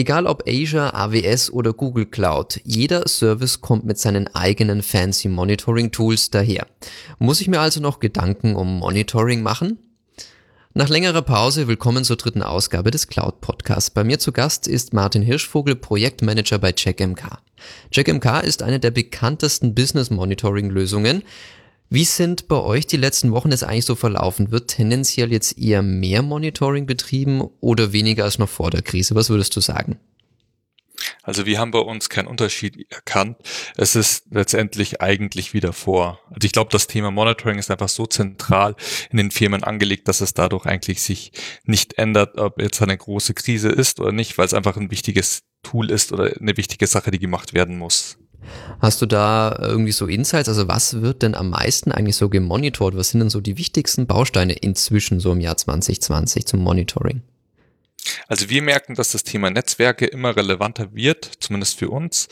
Egal ob Azure, AWS oder Google Cloud, jeder Service kommt mit seinen eigenen fancy Monitoring Tools daher. Muss ich mir also noch Gedanken um Monitoring machen? Nach längerer Pause willkommen zur dritten Ausgabe des Cloud Podcasts. Bei mir zu Gast ist Martin Hirschvogel, Projektmanager bei CheckMK. CheckMK ist eine der bekanntesten Business Monitoring Lösungen. Wie sind bei euch die letzten Wochen es eigentlich so verlaufen? Wird tendenziell jetzt eher mehr Monitoring betrieben oder weniger als noch vor der Krise? Was würdest du sagen? Also wir haben bei uns keinen Unterschied erkannt. Es ist letztendlich eigentlich wieder vor. Also ich glaube, das Thema Monitoring ist einfach so zentral in den Firmen angelegt, dass es dadurch eigentlich sich nicht ändert, ob jetzt eine große Krise ist oder nicht, weil es einfach ein wichtiges Tool ist oder eine wichtige Sache, die gemacht werden muss. Hast du da irgendwie so Insights? Also was wird denn am meisten eigentlich so gemonitort? Was sind denn so die wichtigsten Bausteine inzwischen so im Jahr 2020 zum Monitoring? Also wir merken, dass das Thema Netzwerke immer relevanter wird, zumindest für uns.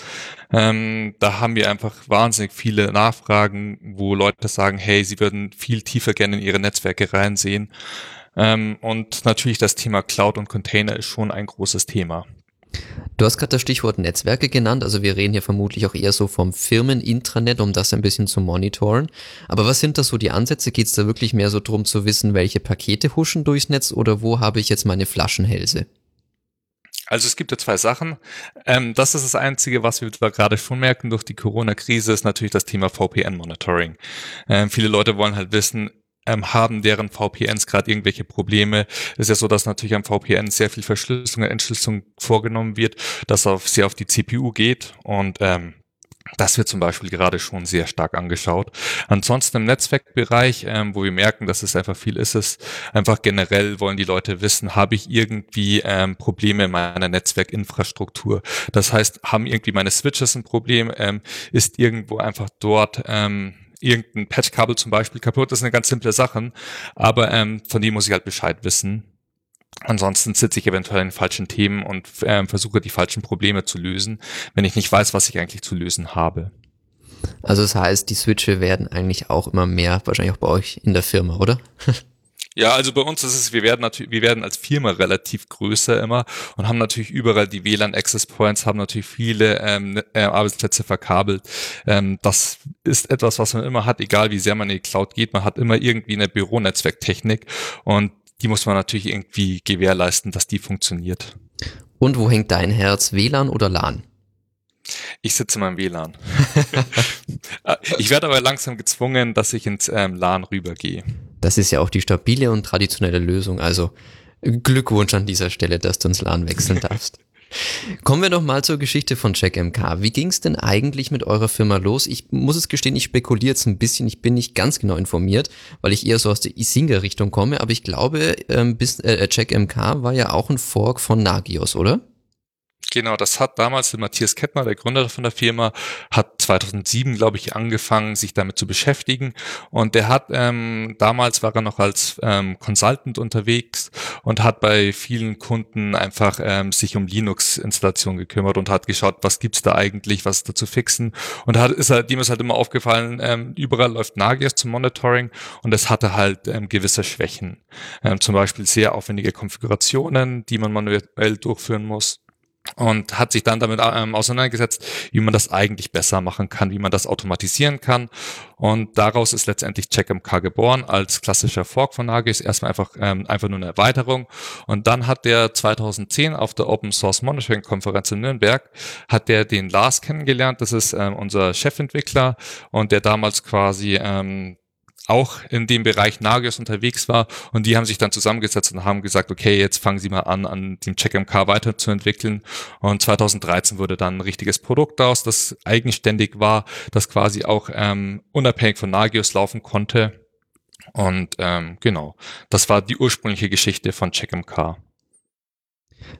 Ähm, da haben wir einfach wahnsinnig viele Nachfragen, wo Leute sagen, hey, sie würden viel tiefer gerne in ihre Netzwerke reinsehen. Ähm, und natürlich das Thema Cloud und Container ist schon ein großes Thema. Du hast gerade das Stichwort Netzwerke genannt, also wir reden hier vermutlich auch eher so vom Firmen-Intranet, um das ein bisschen zu monitoren. Aber was sind da so die Ansätze? Geht es da wirklich mehr so drum zu wissen, welche Pakete huschen durchs Netz oder wo habe ich jetzt meine Flaschenhälse? Also es gibt ja zwei Sachen. Ähm, das ist das Einzige, was wir gerade schon merken durch die Corona-Krise, ist natürlich das Thema VPN-Monitoring. Ähm, viele Leute wollen halt wissen, ähm, haben deren VPNs gerade irgendwelche Probleme. Es ist ja so, dass natürlich am VPN sehr viel Verschlüsselung und Entschlüsselung vorgenommen wird, dass auf, sehr auf die CPU geht und ähm, das wird zum Beispiel gerade schon sehr stark angeschaut. Ansonsten im Netzwerkbereich, ähm, wo wir merken, dass es einfach viel ist, ist einfach generell wollen die Leute wissen, habe ich irgendwie ähm, Probleme in meiner Netzwerkinfrastruktur? Das heißt, haben irgendwie meine Switches ein Problem? Ähm, ist irgendwo einfach dort ähm, irgendein Patchkabel zum Beispiel kaputt, das eine ganz simple Sache, aber ähm, von dem muss ich halt Bescheid wissen. Ansonsten sitze ich eventuell in falschen Themen und ähm, versuche die falschen Probleme zu lösen, wenn ich nicht weiß, was ich eigentlich zu lösen habe. Also das heißt, die Switche werden eigentlich auch immer mehr, wahrscheinlich auch bei euch in der Firma, oder? Ja, also bei uns ist es, wir werden natürlich, wir werden als Firma relativ größer immer und haben natürlich überall die WLAN Access Points, haben natürlich viele ähm, ne, äh, Arbeitsplätze verkabelt. Ähm, das ist etwas, was man immer hat, egal wie sehr man in die Cloud geht. Man hat immer irgendwie eine Büronetzwerktechnik und die muss man natürlich irgendwie gewährleisten, dass die funktioniert. Und wo hängt dein Herz? WLAN oder LAN? Ich sitze in meinem WLAN. ich werde aber langsam gezwungen, dass ich ins ähm, LAN rübergehe. Das ist ja auch die stabile und traditionelle Lösung. Also Glückwunsch an dieser Stelle, dass du ins LAN wechseln darfst. Kommen wir doch mal zur Geschichte von CheckMK. Wie ging es denn eigentlich mit eurer Firma los? Ich muss es gestehen, ich spekuliere jetzt ein bisschen, ich bin nicht ganz genau informiert, weil ich eher so aus der Isinger-Richtung komme, aber ich glaube, ähm, bis, äh, CheckMK war ja auch ein Fork von Nagios, oder? Genau, das hat damals der Matthias Kettner, der Gründer von der Firma, hat 2007, glaube ich, angefangen, sich damit zu beschäftigen. Und der hat, ähm, damals war er noch als ähm, Consultant unterwegs und hat bei vielen Kunden einfach ähm, sich um Linux-Installation gekümmert und hat geschaut, was gibt's da eigentlich, was ist da zu fixen. Und hat, ist halt, dem ist halt immer aufgefallen, ähm, überall läuft Nagios zum Monitoring und es hatte halt ähm, gewisse Schwächen. Ähm, zum Beispiel sehr aufwendige Konfigurationen, die man manuell durchführen muss und hat sich dann damit ähm, auseinandergesetzt, wie man das eigentlich besser machen kann, wie man das automatisieren kann. Und daraus ist letztendlich CheckMK geboren als klassischer Fork von Nagios. Erstmal einfach, ähm, einfach nur eine Erweiterung. Und dann hat der 2010 auf der Open Source Monitoring Konferenz in Nürnberg, hat der den Lars kennengelernt. Das ist ähm, unser Chefentwickler und der damals quasi ähm, auch in dem Bereich Nagios unterwegs war. Und die haben sich dann zusammengesetzt und haben gesagt, okay, jetzt fangen Sie mal an, an dem CheckMK weiterzuentwickeln. Und 2013 wurde dann ein richtiges Produkt daraus, das eigenständig war, das quasi auch ähm, unabhängig von Nagios laufen konnte. Und ähm, genau, das war die ursprüngliche Geschichte von CheckMK.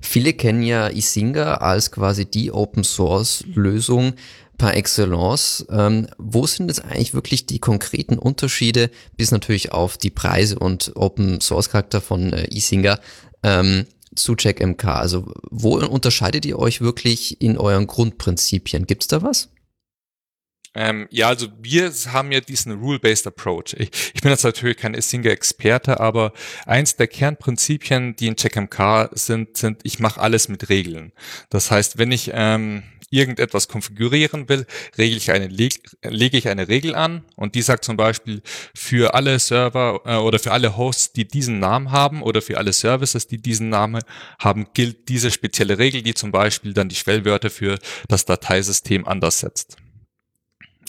Viele kennen ja Isinga als quasi die Open Source Lösung par excellence. Ähm, wo sind jetzt eigentlich wirklich die konkreten Unterschiede, bis natürlich auf die Preise und Open Source Charakter von äh, Isinger ähm, zu CheckMK? Also wo unterscheidet ihr euch wirklich in euren Grundprinzipien? Gibt's da was? Ähm, ja, also wir haben ja diesen Rule-Based Approach. Ich, ich bin jetzt natürlich kein Isinga-Experte, aber eins der Kernprinzipien, die in CheckMK sind, sind, ich mache alles mit Regeln. Das heißt, wenn ich ähm, irgendetwas konfigurieren will, regel ich eine, leg, lege ich eine Regel an und die sagt zum Beispiel für alle Server äh, oder für alle Hosts, die diesen Namen haben oder für alle Services, die diesen Namen haben, gilt diese spezielle Regel, die zum Beispiel dann die Schwellwörter für das Dateisystem anders setzt.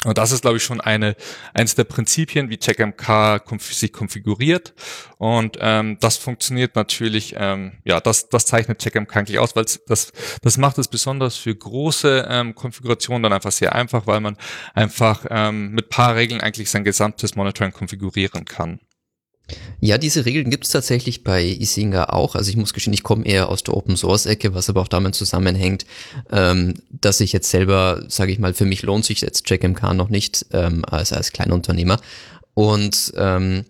Und das ist, glaube ich, schon eine eines der Prinzipien, wie CheckMK konf sich konfiguriert. Und ähm, das funktioniert natürlich, ähm, ja, das, das zeichnet CheckMK eigentlich aus, weil das, das macht es besonders für große ähm, Konfigurationen dann einfach sehr einfach, weil man einfach ähm, mit paar Regeln eigentlich sein gesamtes Monitoring konfigurieren kann. Ja, diese Regeln gibt es tatsächlich bei Isinga auch. Also ich muss gestehen, ich komme eher aus der Open Source Ecke, was aber auch damit zusammenhängt, ähm, dass ich jetzt selber, sage ich mal, für mich lohnt sich jetzt CheckMK noch nicht ähm, als, als Kleinunternehmer. Und ähm,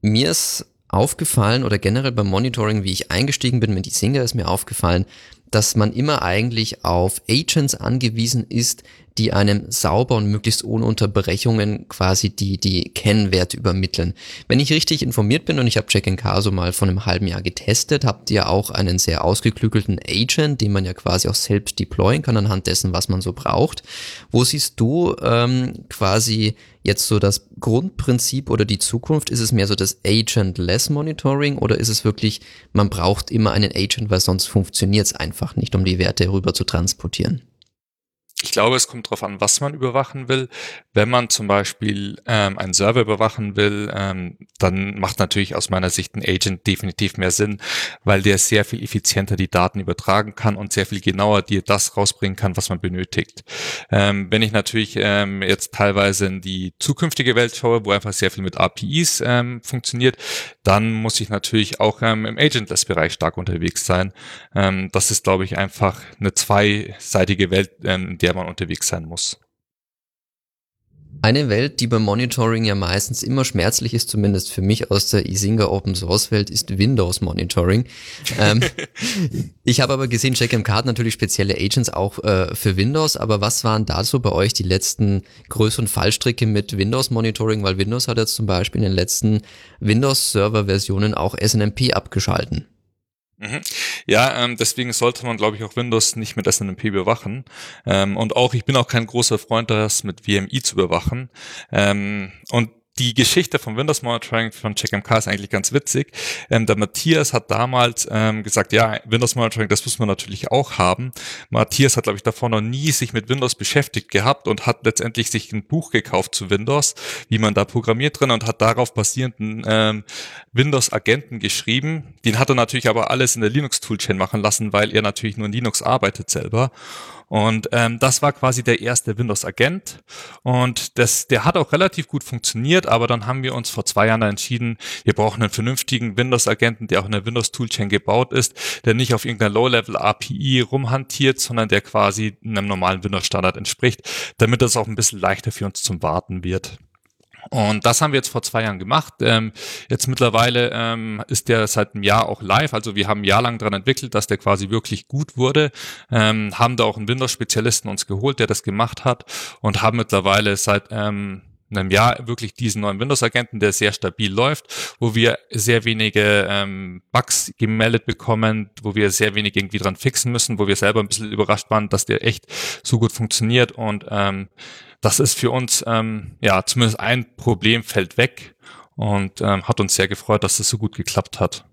mir ist aufgefallen oder generell beim Monitoring, wie ich eingestiegen bin mit Isinga, ist mir aufgefallen, dass man immer eigentlich auf Agents angewiesen ist, die einem sauber und möglichst ohne Unterbrechungen quasi die, die Kennwerte übermitteln. Wenn ich richtig informiert bin und ich habe Check in Caso mal vor einem halben Jahr getestet, habt ihr auch einen sehr ausgeklügelten Agent, den man ja quasi auch selbst deployen kann anhand dessen, was man so braucht. Wo siehst du ähm, quasi jetzt so das Grundprinzip oder die Zukunft? Ist es mehr so das Agent-less Monitoring oder ist es wirklich, man braucht immer einen Agent, weil sonst funktioniert es einfach nicht, um die Werte rüber zu transportieren? Ich glaube, es kommt darauf an, was man überwachen will. Wenn man zum Beispiel ähm, einen Server überwachen will, ähm, dann macht natürlich aus meiner Sicht ein Agent definitiv mehr Sinn, weil der sehr viel effizienter die Daten übertragen kann und sehr viel genauer dir das rausbringen kann, was man benötigt. Ähm, wenn ich natürlich ähm, jetzt teilweise in die zukünftige Welt schaue, wo einfach sehr viel mit APIs ähm, funktioniert, dann muss ich natürlich auch ähm, im Agentless-Bereich stark unterwegs sein. Ähm, das ist, glaube ich, einfach eine zweiseitige Welt, ähm, der man unterwegs sein muss. Eine Welt, die beim Monitoring ja meistens immer schmerzlich ist, zumindest für mich aus der Isinga Open Source Welt, ist Windows Monitoring. ähm, ich habe aber gesehen, CheckMK hat natürlich spezielle Agents auch äh, für Windows, aber was waren da so bei euch die letzten größeren Fallstricke mit Windows Monitoring? Weil Windows hat jetzt zum Beispiel in den letzten Windows Server Versionen auch SNMP abgeschalten. Mhm. Ja, ähm, deswegen sollte man, glaube ich, auch Windows nicht mit SNMP überwachen. Ähm, und auch, ich bin auch kein großer Freund, das mit VMI zu überwachen. Ähm, und die Geschichte vom Windows Monitoring von CheckMK ist eigentlich ganz witzig. Ähm, der Matthias hat damals ähm, gesagt, ja, Windows Monitoring, das muss man natürlich auch haben. Matthias hat, glaube ich, davor noch nie sich mit Windows beschäftigt gehabt und hat letztendlich sich ein Buch gekauft zu Windows, wie man da programmiert drin und hat darauf basierenden ähm, Windows-Agenten geschrieben. Den hat er natürlich aber alles in der Linux-Toolchain machen lassen, weil er natürlich nur in Linux arbeitet selber. Und ähm, das war quasi der erste Windows-Agent. Und das, der hat auch relativ gut funktioniert, aber dann haben wir uns vor zwei Jahren entschieden, wir brauchen einen vernünftigen Windows-Agenten, der auch in der Windows-Toolchain gebaut ist, der nicht auf irgendeiner Low-Level-API rumhantiert, sondern der quasi einem normalen Windows-Standard entspricht, damit das auch ein bisschen leichter für uns zum Warten wird. Und das haben wir jetzt vor zwei Jahren gemacht. Ähm, jetzt mittlerweile ähm, ist der seit einem Jahr auch live. Also wir haben ein Jahr lang daran entwickelt, dass der quasi wirklich gut wurde. Ähm, haben da auch einen Windows-Spezialisten uns geholt, der das gemacht hat und haben mittlerweile seit ähm, einem Jahr wirklich diesen neuen Windows-Agenten, der sehr stabil läuft, wo wir sehr wenige ähm, Bugs gemeldet bekommen, wo wir sehr wenig irgendwie dran fixen müssen, wo wir selber ein bisschen überrascht waren, dass der echt so gut funktioniert und ähm, das ist für uns, ähm, ja, zumindest ein Problem fällt weg und ähm, hat uns sehr gefreut, dass das so gut geklappt hat.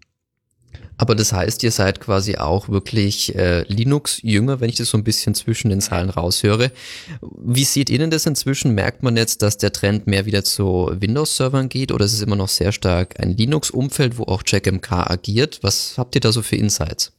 Aber das heißt, ihr seid quasi auch wirklich äh, Linux-Jünger, wenn ich das so ein bisschen zwischen den Zahlen raushöre. Wie seht ihr denn das inzwischen? Merkt man jetzt, dass der Trend mehr wieder zu Windows-Servern geht oder ist es immer noch sehr stark ein Linux-Umfeld, wo auch CheckMK agiert? Was habt ihr da so für Insights?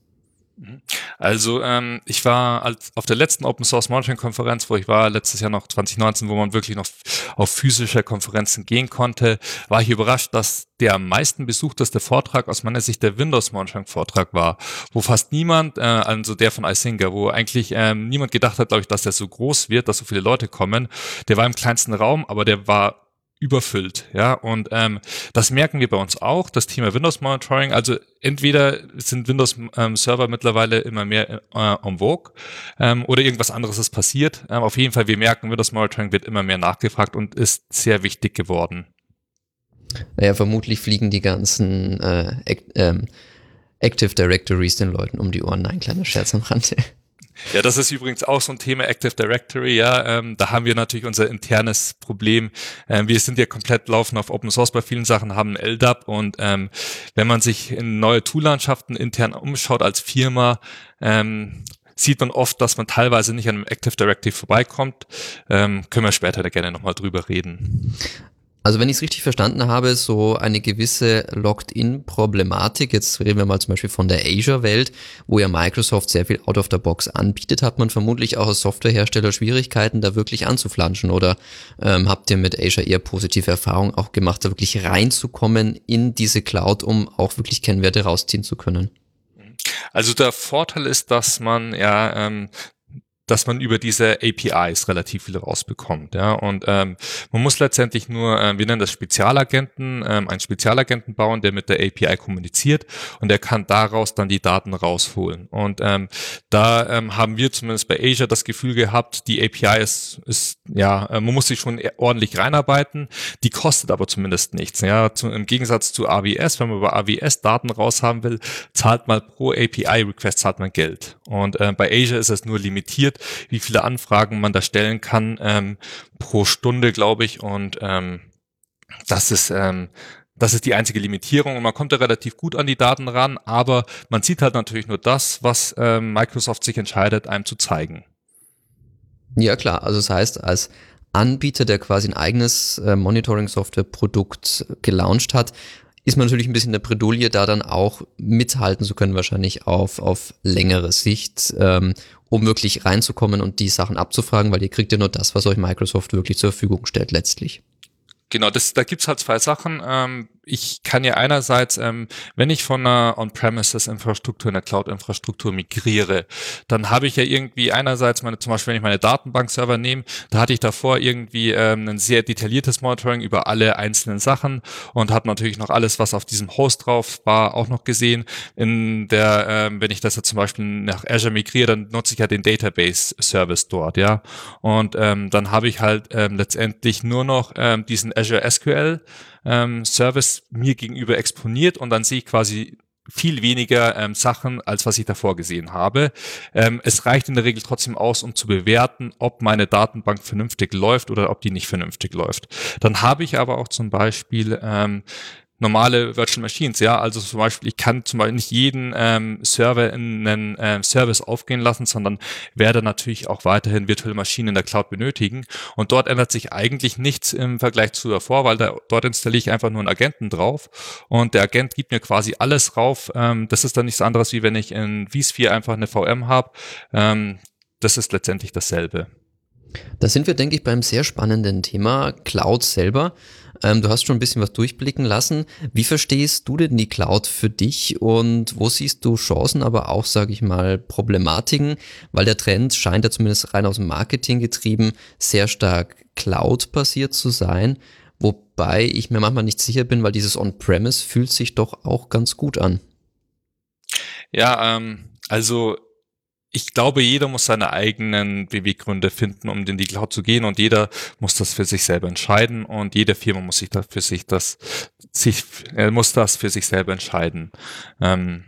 Mhm. Also ähm, ich war als auf der letzten Open Source Monitoring Konferenz, wo ich war letztes Jahr noch 2019, wo man wirklich noch auf physische Konferenzen gehen konnte, war ich überrascht, dass der am meisten besuchteste Vortrag aus meiner Sicht der Windows Monitoring Vortrag war, wo fast niemand, äh, also der von Isinga, wo eigentlich ähm, niemand gedacht hat, glaube ich, dass der so groß wird, dass so viele Leute kommen. Der war im kleinsten Raum, aber der war überfüllt, ja, und ähm, das merken wir bei uns auch, das Thema Windows Monitoring, also entweder sind Windows ähm, Server mittlerweile immer mehr äh, en vogue ähm, oder irgendwas anderes ist passiert. Ähm, auf jeden Fall, wir merken, Windows Monitoring wird immer mehr nachgefragt und ist sehr wichtig geworden. Naja, vermutlich fliegen die ganzen äh, ähm, Active Directories den Leuten um die Ohren. Ein kleiner Scherz am Rande. Ja, das ist übrigens auch so ein Thema Active Directory. Ja, ähm, da haben wir natürlich unser internes Problem. Ähm, wir sind ja komplett laufen auf Open Source bei vielen Sachen, haben LDAP und ähm, wenn man sich in neue Toollandschaften intern umschaut als Firma, ähm, sieht man oft, dass man teilweise nicht an einem Active Directory vorbeikommt. Ähm, können wir später da gerne nochmal drüber reden. Also wenn ich es richtig verstanden habe, so eine gewisse Logged-in-Problematik, jetzt reden wir mal zum Beispiel von der Azure-Welt, wo ja Microsoft sehr viel out of the box anbietet, hat man vermutlich auch als Softwarehersteller Schwierigkeiten, da wirklich anzuflanschen oder ähm, habt ihr mit Azure eher positive Erfahrungen auch gemacht, da wirklich reinzukommen in diese Cloud, um auch wirklich Kennwerte rausziehen zu können? Also der Vorteil ist, dass man ja ähm, dass man über diese APIs relativ viel rausbekommt. Ja? Und ähm, man muss letztendlich nur, äh, wir nennen das Spezialagenten, ähm, einen Spezialagenten bauen, der mit der API kommuniziert und der kann daraus dann die Daten rausholen. Und ähm, da ähm, haben wir zumindest bei Asia das Gefühl gehabt, die API ist, ist ja, äh, man muss sich schon ordentlich reinarbeiten, die kostet aber zumindest nichts. Ja? Zu, Im Gegensatz zu AWS, wenn man über AWS Daten raushaben will, zahlt man pro API-Request zahlt man Geld. Und äh, bei Asia ist es nur limitiert wie viele Anfragen man da stellen kann ähm, pro Stunde, glaube ich. Und ähm, das ist ähm, das ist die einzige Limitierung und man kommt da relativ gut an die Daten ran, aber man sieht halt natürlich nur das, was ähm, Microsoft sich entscheidet, einem zu zeigen. Ja klar, also das heißt, als Anbieter, der quasi ein eigenes äh, Monitoring-Software-Produkt gelauncht hat, ist man natürlich ein bisschen der Bredouille, da dann auch mithalten zu können, wahrscheinlich auf, auf längere Sicht, ähm, um wirklich reinzukommen und die Sachen abzufragen, weil ihr kriegt ja nur das, was euch Microsoft wirklich zur Verfügung stellt letztlich. Genau, das, da gibt's halt zwei Sachen. Ähm, ich kann ja einerseits, ähm, wenn ich von einer On-Premises-Infrastruktur in eine Cloud-Infrastruktur migriere, dann habe ich ja irgendwie einerseits meine, zum Beispiel wenn ich meine Datenbank-Server nehme, da hatte ich davor irgendwie ähm, ein sehr detailliertes Monitoring über alle einzelnen Sachen und habe natürlich noch alles, was auf diesem Host drauf war, auch noch gesehen. In der, ähm, wenn ich das jetzt zum Beispiel nach Azure migriere, dann nutze ich ja den Database-Service dort, ja. Und ähm, dann habe ich halt ähm, letztendlich nur noch ähm, diesen Azure SQL ähm, Service mir gegenüber exponiert und dann sehe ich quasi viel weniger ähm, Sachen, als was ich davor gesehen habe. Ähm, es reicht in der Regel trotzdem aus, um zu bewerten, ob meine Datenbank vernünftig läuft oder ob die nicht vernünftig läuft. Dann habe ich aber auch zum Beispiel ähm, normale Virtual Machines, ja. Also zum Beispiel, ich kann zum Beispiel nicht jeden ähm, Server in einen ähm, Service aufgehen lassen, sondern werde natürlich auch weiterhin virtuelle Maschinen in der Cloud benötigen. Und dort ändert sich eigentlich nichts im Vergleich zu davor, weil da, dort installiere ich einfach nur einen Agenten drauf und der Agent gibt mir quasi alles rauf. Ähm, das ist dann nichts anderes, wie wenn ich in vSphere einfach eine VM habe. Ähm, das ist letztendlich dasselbe. Da sind wir, denke ich, beim sehr spannenden Thema Cloud selber. Ähm, du hast schon ein bisschen was durchblicken lassen. Wie verstehst du denn die Cloud für dich und wo siehst du Chancen, aber auch, sage ich mal, Problematiken? Weil der Trend scheint ja zumindest rein aus dem Marketing getrieben, sehr stark Cloud-basiert zu sein. Wobei ich mir manchmal nicht sicher bin, weil dieses On-Premise fühlt sich doch auch ganz gut an. Ja, ähm, also ich glaube, jeder muss seine eigenen Beweggründe finden, um in die Cloud zu gehen und jeder muss das für sich selber entscheiden und jede Firma muss sich da für sich das, sich, er muss das für sich selber entscheiden. Ähm,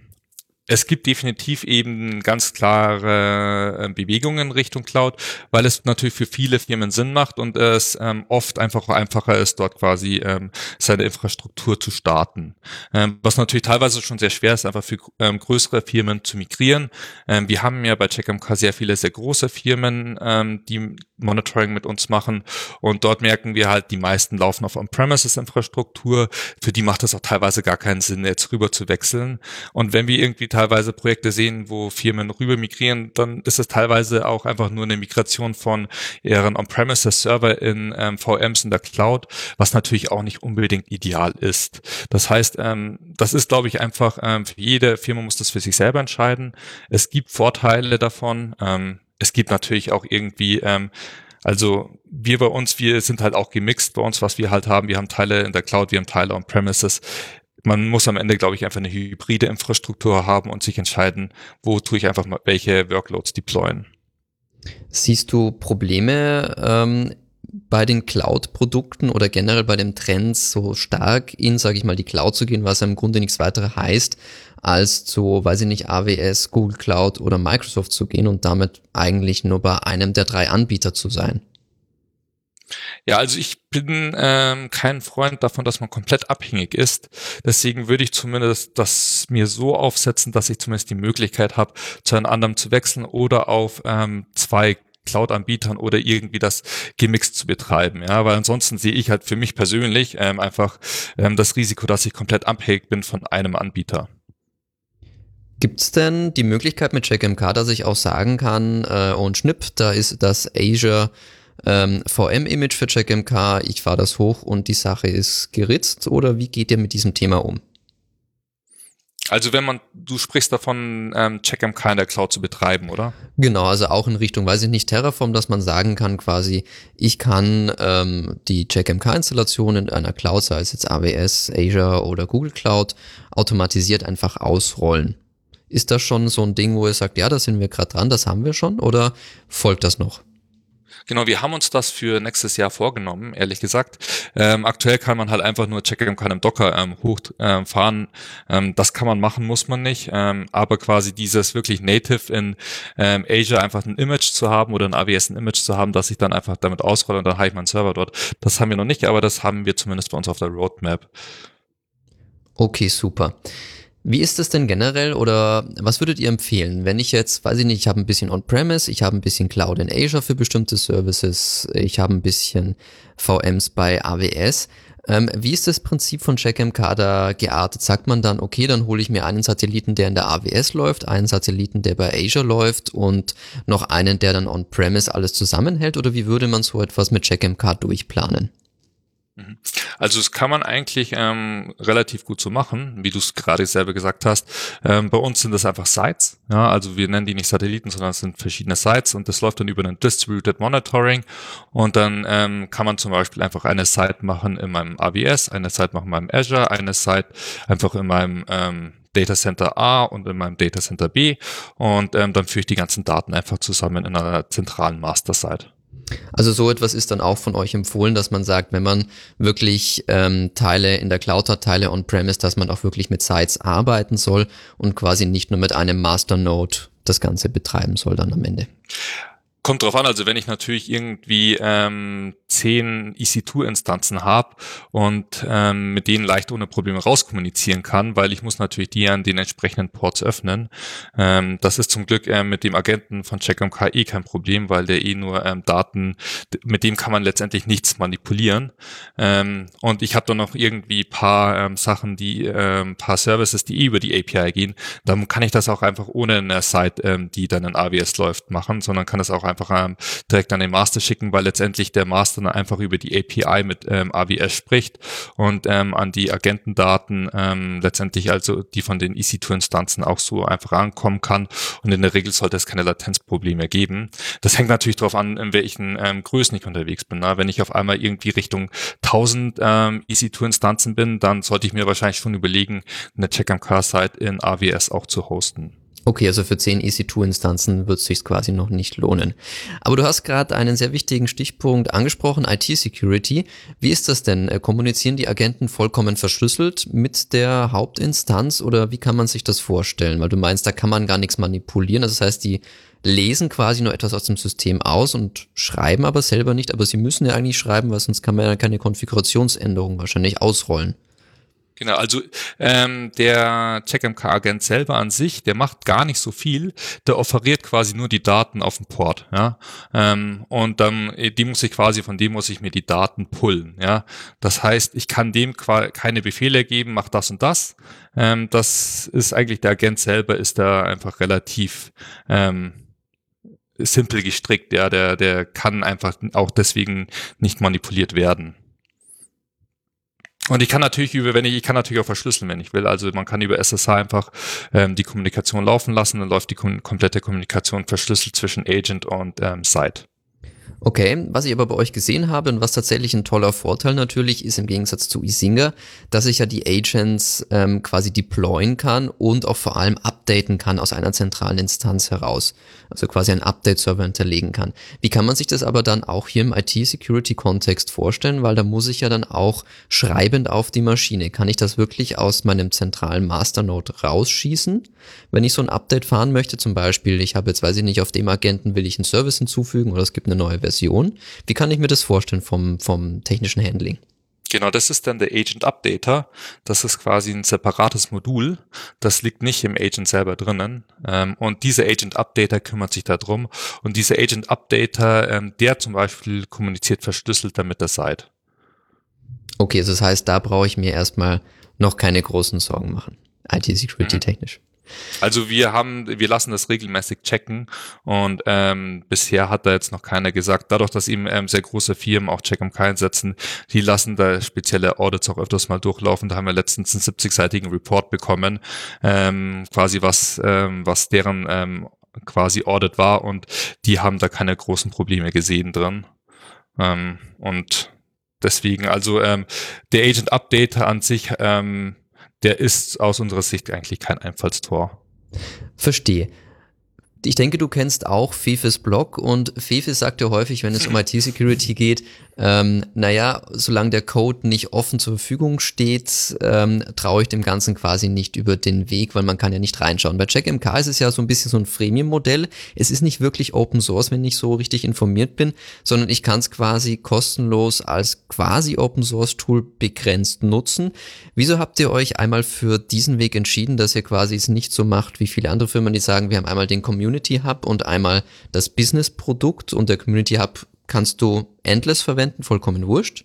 es gibt definitiv eben ganz klare äh, Bewegungen Richtung Cloud, weil es natürlich für viele Firmen Sinn macht und es ähm, oft einfach einfacher ist, dort quasi ähm, seine Infrastruktur zu starten. Ähm, was natürlich teilweise schon sehr schwer ist, einfach für ähm, größere Firmen zu migrieren. Ähm, wir haben ja bei CheckMK sehr viele sehr große Firmen, ähm, die Monitoring mit uns machen und dort merken wir halt, die meisten laufen auf On-Premises-Infrastruktur. Für die macht es auch teilweise gar keinen Sinn, jetzt rüber zu wechseln. Und wenn wir irgendwie teilweise Projekte sehen, wo Firmen rüber migrieren, dann ist es teilweise auch einfach nur eine Migration von ihren On-Premises-Server in ähm, VMs in der Cloud, was natürlich auch nicht unbedingt ideal ist. Das heißt, ähm, das ist, glaube ich, einfach, ähm, für jede Firma muss das für sich selber entscheiden. Es gibt Vorteile davon. Ähm, es gibt natürlich auch irgendwie ähm, Also wir bei uns, wir sind halt auch gemixt bei uns, was wir halt haben. Wir haben Teile in der Cloud, wir haben Teile on-premises. Man muss am Ende, glaube ich, einfach eine hybride Infrastruktur haben und sich entscheiden, wo tue ich einfach mal welche Workloads deployen. Siehst du Probleme ähm, bei den Cloud-Produkten oder generell bei dem Trend so stark in, sage ich mal, die Cloud zu gehen, was ja im Grunde nichts weiter heißt, als zu, weiß ich nicht, AWS, Google Cloud oder Microsoft zu gehen und damit eigentlich nur bei einem der drei Anbieter zu sein? Ja, also ich bin ähm, kein Freund davon, dass man komplett abhängig ist. Deswegen würde ich zumindest das mir so aufsetzen, dass ich zumindest die Möglichkeit habe, zu einem anderen zu wechseln oder auf ähm, zwei Cloud-Anbietern oder irgendwie das gemixt zu betreiben. Ja, weil ansonsten sehe ich halt für mich persönlich ähm, einfach ähm, das Risiko, dass ich komplett abhängig bin von einem Anbieter. Gibt es denn die Möglichkeit mit CheckMK, dass ich auch sagen kann, äh, und Schnipp, da ist das Azure ähm, VM-Image für CheckMK, ich fahre das hoch und die Sache ist geritzt oder wie geht ihr mit diesem Thema um? Also wenn man, du sprichst davon, ähm, CheckMK in der Cloud zu betreiben, oder? Genau, also auch in Richtung, weiß ich nicht, Terraform, dass man sagen kann quasi, ich kann ähm, die CheckMK-Installation in einer Cloud, sei es jetzt AWS, Azure oder Google Cloud, automatisiert einfach ausrollen. Ist das schon so ein Ding, wo ihr sagt, ja, da sind wir gerade dran, das haben wir schon, oder folgt das noch? Genau, wir haben uns das für nächstes Jahr vorgenommen, ehrlich gesagt. Ähm, aktuell kann man halt einfach nur Checkr kann im Docker ähm, hochfahren. Ähm, ähm, das kann man machen, muss man nicht. Ähm, aber quasi dieses wirklich native in ähm, Azure einfach ein Image zu haben oder ein AWS ein Image zu haben, dass ich dann einfach damit ausrolle und dann habe ich meinen Server dort. Das haben wir noch nicht, aber das haben wir zumindest bei uns auf der Roadmap. Okay, super. Wie ist es denn generell oder was würdet ihr empfehlen, wenn ich jetzt, weiß ich nicht, ich habe ein bisschen On-Premise, ich habe ein bisschen Cloud in Azure für bestimmte Services, ich habe ein bisschen VMs bei AWS. Ähm, wie ist das Prinzip von CheckMK da geartet? Sagt man dann, okay, dann hole ich mir einen Satelliten, der in der AWS läuft, einen Satelliten, der bei Azure läuft und noch einen, der dann On-Premise alles zusammenhält? Oder wie würde man so etwas mit CheckMK durchplanen? Mhm. Also das kann man eigentlich ähm, relativ gut so machen, wie du es gerade selber gesagt hast. Ähm, bei uns sind das einfach Sites. Ja, also wir nennen die nicht Satelliten, sondern es sind verschiedene Sites und das läuft dann über ein Distributed Monitoring und dann ähm, kann man zum Beispiel einfach eine Site machen in meinem AWS, eine Site machen in meinem Azure, eine Site einfach in meinem ähm, Data Center A und in meinem Data Center B und ähm, dann führe ich die ganzen Daten einfach zusammen in einer zentralen Master Site. Also so etwas ist dann auch von euch empfohlen, dass man sagt, wenn man wirklich ähm, Teile in der Cloud hat, Teile on-premise, dass man auch wirklich mit Sites arbeiten soll und quasi nicht nur mit einem Masternode das Ganze betreiben soll dann am Ende. Kommt drauf an, also wenn ich natürlich irgendwie ähm, zehn EC2-Instanzen habe und ähm, mit denen leicht ohne Probleme rauskommunizieren kann, weil ich muss natürlich die an den entsprechenden Ports öffnen. Ähm, das ist zum Glück äh, mit dem Agenten von CheckMK eh kein Problem, weil der eh nur ähm, Daten, mit dem kann man letztendlich nichts manipulieren. Ähm, und ich habe dann noch irgendwie paar ähm, Sachen, die ähm, paar Services, die eh über die API gehen. Dann kann ich das auch einfach ohne eine Site, ähm, die dann in AWS läuft, machen, sondern kann das auch einfach ähm, direkt an den Master schicken, weil letztendlich der Master dann einfach über die API mit ähm, AWS spricht und ähm, an die Agentendaten ähm, letztendlich also die von den EC2-Instanzen auch so einfach ankommen kann. Und in der Regel sollte es keine Latenzprobleme geben. Das hängt natürlich darauf an, in welchen ähm, Größen ich unterwegs bin. Ne? Wenn ich auf einmal irgendwie Richtung 1000 ähm, EC2-Instanzen bin, dann sollte ich mir wahrscheinlich schon überlegen, eine Check-MK-Site in AWS auch zu hosten. Okay, also für 10 EC2-Instanzen wird es sich quasi noch nicht lohnen. Aber du hast gerade einen sehr wichtigen Stichpunkt angesprochen, IT-Security. Wie ist das denn? Äh, kommunizieren die Agenten vollkommen verschlüsselt mit der Hauptinstanz oder wie kann man sich das vorstellen? Weil du meinst, da kann man gar nichts manipulieren. Das heißt, die lesen quasi nur etwas aus dem System aus und schreiben aber selber nicht. Aber sie müssen ja eigentlich schreiben, weil sonst kann man ja keine Konfigurationsänderung wahrscheinlich ausrollen. Genau, also ähm, der CheckMK-Agent selber an sich, der macht gar nicht so viel, der offeriert quasi nur die Daten auf dem Port, ja. Ähm, und dann, äh, die muss ich quasi, von dem muss ich mir die Daten pullen, ja. Das heißt, ich kann dem keine Befehle geben, mach das und das. Ähm, das ist eigentlich, der Agent selber ist da einfach relativ ähm, simpel gestrickt, ja. Der, der kann einfach auch deswegen nicht manipuliert werden. Und ich kann natürlich über, wenn ich, ich kann natürlich auch verschlüsseln, wenn ich will. Also man kann über SSH einfach ähm, die Kommunikation laufen lassen, dann läuft die kom komplette Kommunikation verschlüsselt zwischen Agent und ähm, Site. Okay, was ich aber bei euch gesehen habe und was tatsächlich ein toller Vorteil natürlich ist im Gegensatz zu Isinger, dass ich ja die Agents ähm, quasi deployen kann und auch vor allem updaten kann aus einer zentralen Instanz heraus. Also quasi einen Update-Server hinterlegen kann. Wie kann man sich das aber dann auch hier im IT-Security-Kontext vorstellen? Weil da muss ich ja dann auch schreibend auf die Maschine. Kann ich das wirklich aus meinem zentralen Masternode rausschießen? Wenn ich so ein Update fahren möchte, zum Beispiel, ich habe jetzt, weiß ich nicht, auf dem Agenten will ich einen Service hinzufügen oder es gibt eine neue Version Version. Wie kann ich mir das vorstellen vom, vom technischen Handling? Genau, das ist dann der Agent Updater. Das ist quasi ein separates Modul. Das liegt nicht im Agent selber drinnen. Ähm, und dieser Agent Updater kümmert sich darum. Und dieser Agent Updater, ähm, der zum Beispiel kommuniziert verschlüsselt mit der Site. Okay, also das heißt, da brauche ich mir erstmal noch keine großen Sorgen machen. IT-Security mhm. Also wir haben, wir lassen das regelmäßig checken und ähm, bisher hat da jetzt noch keiner gesagt, dadurch, dass eben ähm, sehr große Firmen auch Check-MK einsetzen, die lassen da spezielle Audits auch öfters mal durchlaufen. Da haben wir letztens einen 70-seitigen Report bekommen, ähm, quasi was, ähm, was deren ähm, quasi Audit war und die haben da keine großen Probleme gesehen drin. Ähm, und deswegen, also ähm, der Agent Updater an sich ähm, der ist aus unserer Sicht eigentlich kein Einfallstor. Verstehe. Ich denke, du kennst auch Fefes Blog und Fefe sagt ja häufig, wenn es um IT-Security geht, ähm, naja, solange der Code nicht offen zur Verfügung steht, ähm, traue ich dem Ganzen quasi nicht über den Weg, weil man kann ja nicht reinschauen. Bei CheckMK ist es ja so ein bisschen so ein Freemium-Modell. Es ist nicht wirklich Open Source, wenn ich so richtig informiert bin, sondern ich kann es quasi kostenlos als quasi Open Source Tool begrenzt nutzen. Wieso habt ihr euch einmal für diesen Weg entschieden, dass ihr quasi es nicht so macht wie viele andere Firmen, die sagen, wir haben einmal den Community Hub und einmal das Business Produkt und der Community Hub kannst du endless verwenden, vollkommen wurscht.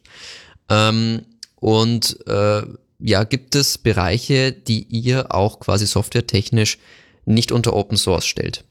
Ähm, und äh, ja, gibt es Bereiche, die ihr auch quasi softwaretechnisch nicht unter Open Source stellt?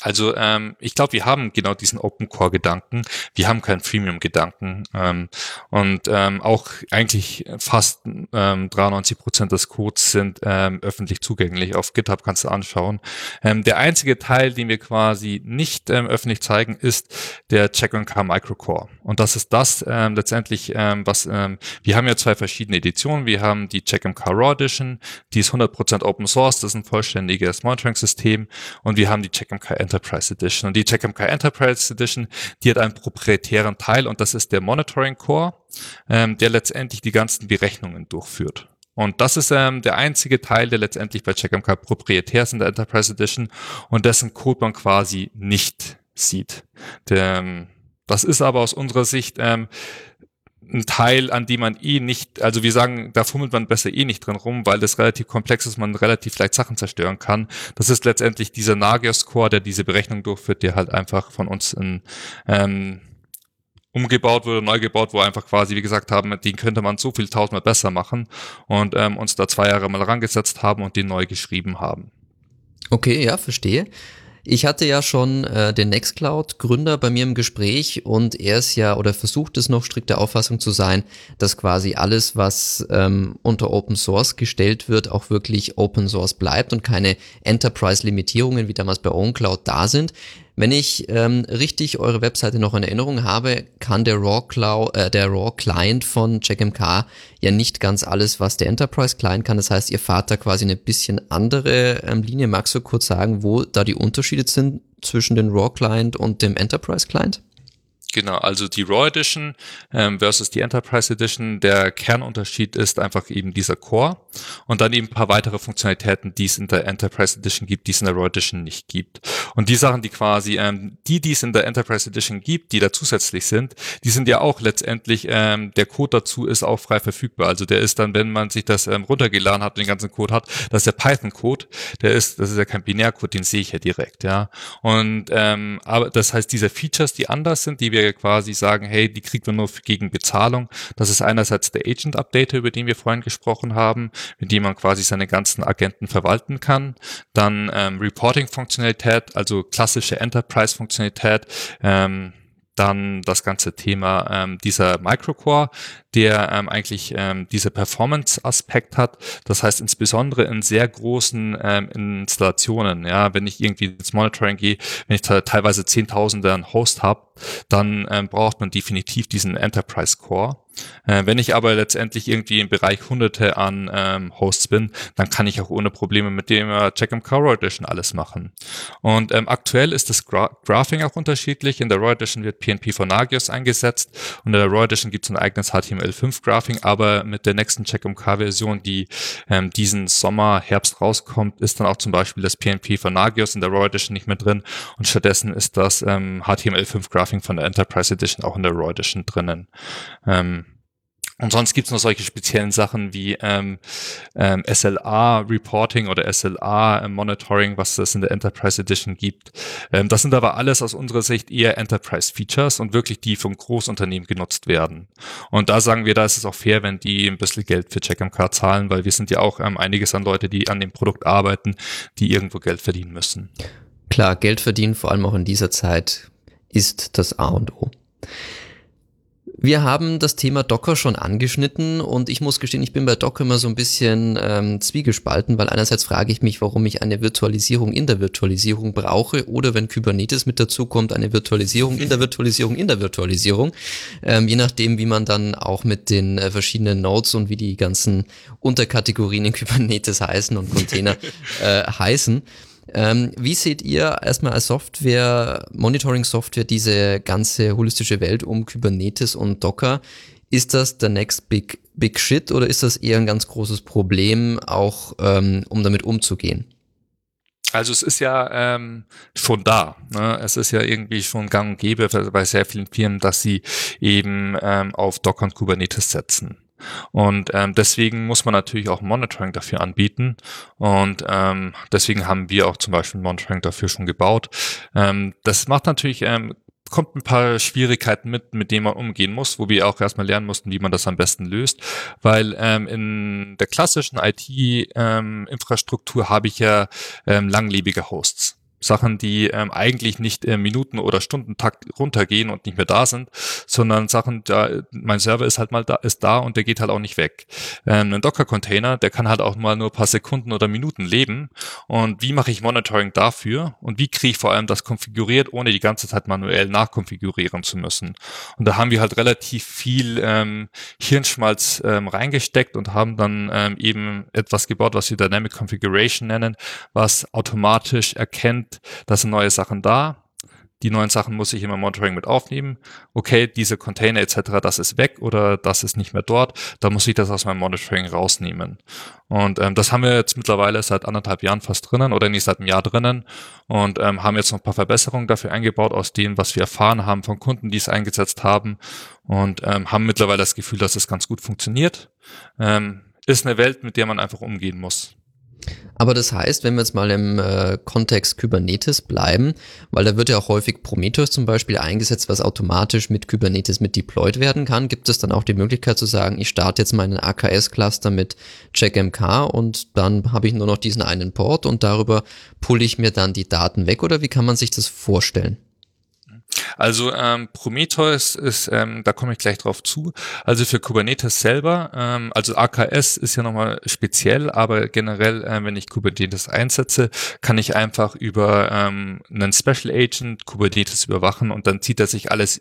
Also ähm, ich glaube, wir haben genau diesen Open Core Gedanken. Wir haben keinen Freemium Gedanken ähm, und ähm, auch eigentlich fast ähm, 93 Prozent des Codes sind ähm, öffentlich zugänglich. Auf GitHub kannst du anschauen. Ähm, der einzige Teil, den wir quasi nicht ähm, öffentlich zeigen, ist der Check on Car Microcore. Und das ist das ähm, letztendlich, ähm, was ähm, wir haben ja zwei verschiedene Editionen. Wir haben die Check on Car Raw Edition, die ist 100 Prozent Open Source, das ist ein vollständiges Monitoring-System, und wir haben die Check on CheckMK Enterprise Edition. Und die CheckMK Enterprise Edition, die hat einen proprietären Teil und das ist der Monitoring Core, ähm, der letztendlich die ganzen Berechnungen durchführt. Und das ist ähm, der einzige Teil, der letztendlich bei CheckMK proprietär ist in der Enterprise Edition und dessen Code man quasi nicht sieht. Der, ähm, das ist aber aus unserer Sicht ähm, ein Teil, an dem man eh nicht, also wir sagen, da fummelt man besser eh nicht drin rum, weil das relativ komplex ist, man relativ leicht Sachen zerstören kann. Das ist letztendlich dieser Nagios-Core, der diese Berechnung durchführt, der halt einfach von uns in, ähm, umgebaut wurde, neu gebaut, wo einfach quasi, wie gesagt haben, den könnte man so viel tausendmal besser machen und ähm, uns da zwei Jahre mal rangesetzt haben und den neu geschrieben haben. Okay, ja, verstehe. Ich hatte ja schon äh, den Nextcloud-Gründer bei mir im Gespräch und er ist ja oder versucht es noch strikte Auffassung zu sein, dass quasi alles, was ähm, unter Open Source gestellt wird, auch wirklich Open Source bleibt und keine Enterprise-Limitierungen wie damals bei OwnCloud da sind. Wenn ich ähm, richtig eure Webseite noch in Erinnerung habe, kann der Raw, Cloud, äh, der Raw Client von CheckMK ja nicht ganz alles, was der Enterprise Client kann. Das heißt, ihr fahrt da quasi eine bisschen andere ähm, Linie. Magst du kurz sagen, wo da die Unterschiede sind zwischen dem Raw Client und dem Enterprise Client? Genau, also die Raw Edition ähm, versus die Enterprise Edition, der Kernunterschied ist einfach eben dieser Core und dann eben ein paar weitere Funktionalitäten, die es in der Enterprise Edition gibt, die es in der Raw Edition nicht gibt. Und die Sachen, die quasi, ähm, die, die es in der Enterprise Edition gibt, die da zusätzlich sind, die sind ja auch letztendlich, ähm, der Code dazu ist auch frei verfügbar. Also der ist dann, wenn man sich das ähm, runtergeladen hat den ganzen Code hat, das ist der Python-Code, der ist, das ist ja kein Binärcode, den sehe ich ja direkt, ja. Und ähm, aber das heißt, diese Features, die anders sind, die wir quasi sagen, hey, die kriegt man nur gegen Bezahlung. Das ist einerseits der Agent Updater, über den wir vorhin gesprochen haben, mit dem man quasi seine ganzen Agenten verwalten kann. Dann ähm, Reporting-Funktionalität, also klassische Enterprise-Funktionalität. Ähm, dann das ganze Thema ähm, dieser Microcore, der ähm, eigentlich ähm, diese Performance-Aspekt hat. Das heißt insbesondere in sehr großen ähm, Installationen. Ja, wenn ich irgendwie ins Monitoring gehe, wenn ich teilweise Zehntausende an Host habe, dann ähm, braucht man definitiv diesen Enterprise Core. Äh, wenn ich aber letztendlich irgendwie im Bereich hunderte an ähm, Hosts bin, dann kann ich auch ohne Probleme mit dem äh, Check'em Raw Edition alles machen. Und ähm, aktuell ist das Gra Graphing auch unterschiedlich. In der Raw Edition wird PNP von Nagios eingesetzt und in der Raw Edition gibt es ein eigenes HTML5 Graphing, aber mit der nächsten Check'em Version, die ähm, diesen Sommer, Herbst rauskommt, ist dann auch zum Beispiel das PNP von Nagios in der Raw Edition nicht mehr drin und stattdessen ist das ähm, HTML5 Graphing von der Enterprise Edition auch in der Raw Edition drinnen. Ähm, und sonst gibt's noch solche speziellen Sachen wie ähm, ähm, SLA-Reporting oder SLA-Monitoring, was es in der Enterprise Edition gibt. Ähm, das sind aber alles aus unserer Sicht eher Enterprise-Features und wirklich die von Großunternehmen genutzt werden. Und da sagen wir, da ist es auch fair, wenn die ein bisschen Geld für CheckMK zahlen, weil wir sind ja auch ähm, einiges an Leute, die an dem Produkt arbeiten, die irgendwo Geld verdienen müssen. Klar, Geld verdienen, vor allem auch in dieser Zeit, ist das A und O. Wir haben das Thema Docker schon angeschnitten und ich muss gestehen, ich bin bei Docker immer so ein bisschen ähm, zwiegespalten, weil einerseits frage ich mich, warum ich eine Virtualisierung in der Virtualisierung brauche oder wenn Kubernetes mit dazu kommt, eine Virtualisierung in der Virtualisierung in der Virtualisierung, ähm, je nachdem, wie man dann auch mit den äh, verschiedenen Nodes und wie die ganzen Unterkategorien in Kubernetes heißen und Container äh, heißen. Ähm, wie seht ihr erstmal als Software, Monitoring-Software, diese ganze holistische Welt um Kubernetes und Docker? Ist das der next big, big shit oder ist das eher ein ganz großes Problem, auch ähm, um damit umzugehen? Also es ist ja ähm, schon da. Ne? Es ist ja irgendwie schon gang und gäbe bei sehr vielen Firmen, dass sie eben ähm, auf Docker und Kubernetes setzen. Und ähm, deswegen muss man natürlich auch Monitoring dafür anbieten. Und ähm, deswegen haben wir auch zum Beispiel Monitoring dafür schon gebaut. Ähm, das macht natürlich ähm, kommt ein paar Schwierigkeiten mit, mit denen man umgehen muss, wo wir auch erstmal lernen mussten, wie man das am besten löst, weil ähm, in der klassischen IT-Infrastruktur ähm, habe ich ja ähm, langlebige Hosts. Sachen, die ähm, eigentlich nicht im Minuten- oder Stundentakt runtergehen und nicht mehr da sind, sondern Sachen, da, mein Server ist halt mal da, ist da und der geht halt auch nicht weg. Ähm, ein Docker-Container, der kann halt auch mal nur paar Sekunden oder Minuten leben. Und wie mache ich Monitoring dafür? Und wie kriege ich vor allem das konfiguriert, ohne die ganze Zeit manuell nachkonfigurieren zu müssen? Und da haben wir halt relativ viel ähm, Hirnschmalz ähm, reingesteckt und haben dann ähm, eben etwas gebaut, was wir Dynamic Configuration nennen, was automatisch erkennt, da sind neue Sachen da. Die neuen Sachen muss ich immer Monitoring mit aufnehmen. Okay, diese Container etc., das ist weg oder das ist nicht mehr dort. Da muss ich das aus meinem Monitoring rausnehmen. Und ähm, das haben wir jetzt mittlerweile seit anderthalb Jahren fast drinnen oder nicht seit einem Jahr drinnen und ähm, haben jetzt noch ein paar Verbesserungen dafür eingebaut aus dem, was wir erfahren haben von Kunden, die es eingesetzt haben und ähm, haben mittlerweile das Gefühl, dass es ganz gut funktioniert. Ähm, ist eine Welt, mit der man einfach umgehen muss. Aber das heißt, wenn wir jetzt mal im äh, Kontext Kubernetes bleiben, weil da wird ja auch häufig Prometheus zum Beispiel eingesetzt, was automatisch mit Kubernetes mit deployed werden kann, gibt es dann auch die Möglichkeit zu sagen, ich starte jetzt meinen AKS-Cluster mit CheckMK und dann habe ich nur noch diesen einen Port und darüber pulle ich mir dann die Daten weg oder wie kann man sich das vorstellen? Also ähm, Prometheus ist, ähm, da komme ich gleich drauf zu. Also für Kubernetes selber, ähm, also AKS ist ja nochmal speziell, aber generell, äh, wenn ich Kubernetes einsetze, kann ich einfach über ähm, einen Special Agent Kubernetes überwachen und dann zieht er sich alles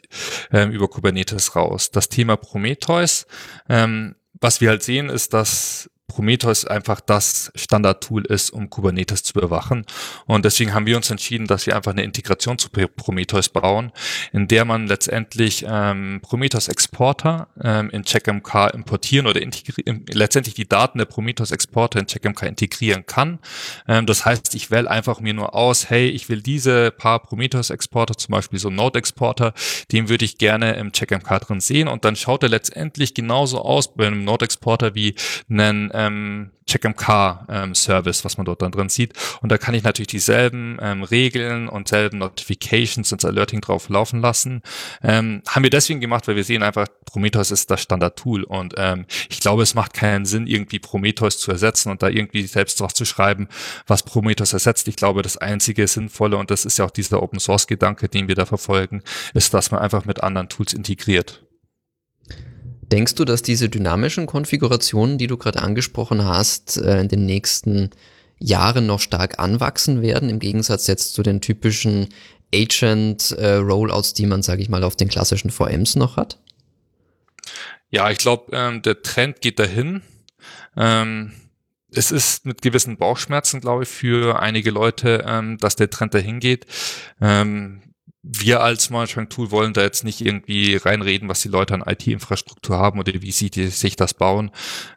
ähm, über Kubernetes raus. Das Thema Prometheus, ähm, was wir halt sehen, ist, dass Prometheus einfach das Standardtool ist, um Kubernetes zu überwachen. Und deswegen haben wir uns entschieden, dass wir einfach eine Integration zu Prometheus bauen, in der man letztendlich ähm, Prometheus Exporter ähm, in CheckMK importieren oder letztendlich die Daten der Prometheus Exporter in CheckMK integrieren kann. Ähm, das heißt, ich wähle einfach mir nur aus, hey, ich will diese paar Prometheus Exporter, zum Beispiel so Node Exporter, den würde ich gerne im CheckMK drin sehen und dann schaut er letztendlich genauso aus bei einem Node Exporter wie einen ähm, CheckMK-Service, ähm, was man dort dann drin sieht. Und da kann ich natürlich dieselben ähm, Regeln und selben Notifications und Alerting drauf laufen lassen. Ähm, haben wir deswegen gemacht, weil wir sehen einfach, Prometheus ist das Standard-Tool. Und ähm, ich glaube, es macht keinen Sinn, irgendwie Prometheus zu ersetzen und da irgendwie selbst was zu schreiben, was Prometheus ersetzt. Ich glaube, das einzige Sinnvolle, und das ist ja auch dieser Open-Source-Gedanke, den wir da verfolgen, ist, dass man einfach mit anderen Tools integriert. Denkst du, dass diese dynamischen Konfigurationen, die du gerade angesprochen hast, äh, in den nächsten Jahren noch stark anwachsen werden, im Gegensatz jetzt zu den typischen Agent-Rollouts, die man, sage ich mal, auf den klassischen VMs noch hat? Ja, ich glaube, ähm, der Trend geht dahin. Ähm, es ist mit gewissen Bauchschmerzen, glaube ich, für einige Leute, ähm, dass der Trend dahin geht. Ähm, wir als Monitoring-Tool wollen da jetzt nicht irgendwie reinreden, was die Leute an IT-Infrastruktur haben oder wie sie die, sich das bauen.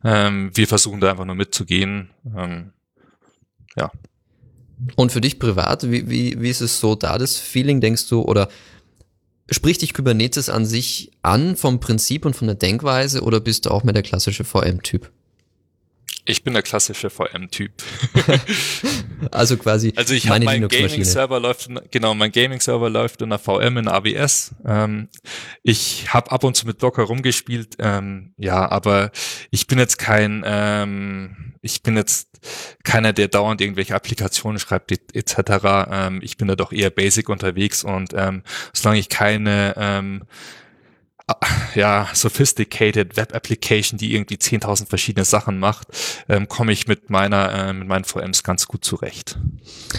Ähm, wir versuchen da einfach nur mitzugehen. Ähm, ja. Und für dich privat, wie, wie, wie ist es so da, das Feeling, denkst du, oder spricht dich Kubernetes an sich an vom Prinzip und von der Denkweise oder bist du auch mehr der klassische VM-Typ? Ich bin der klassische VM-Typ. also quasi. Also ich habe mein Gaming-Server läuft, genau, mein Gaming-Server läuft in der VM in AWS. Ähm, ich habe ab und zu mit Docker rumgespielt, ähm, ja, aber ich bin jetzt kein, ähm, ich bin jetzt keiner, der dauernd irgendwelche Applikationen schreibt etc. Ähm, ich bin da doch eher basic unterwegs und ähm, solange ich keine ähm, ja, sophisticated Web Application, die irgendwie 10.000 verschiedene Sachen macht, ähm, komme ich mit meiner, äh, mit meinen VMs ganz gut zurecht.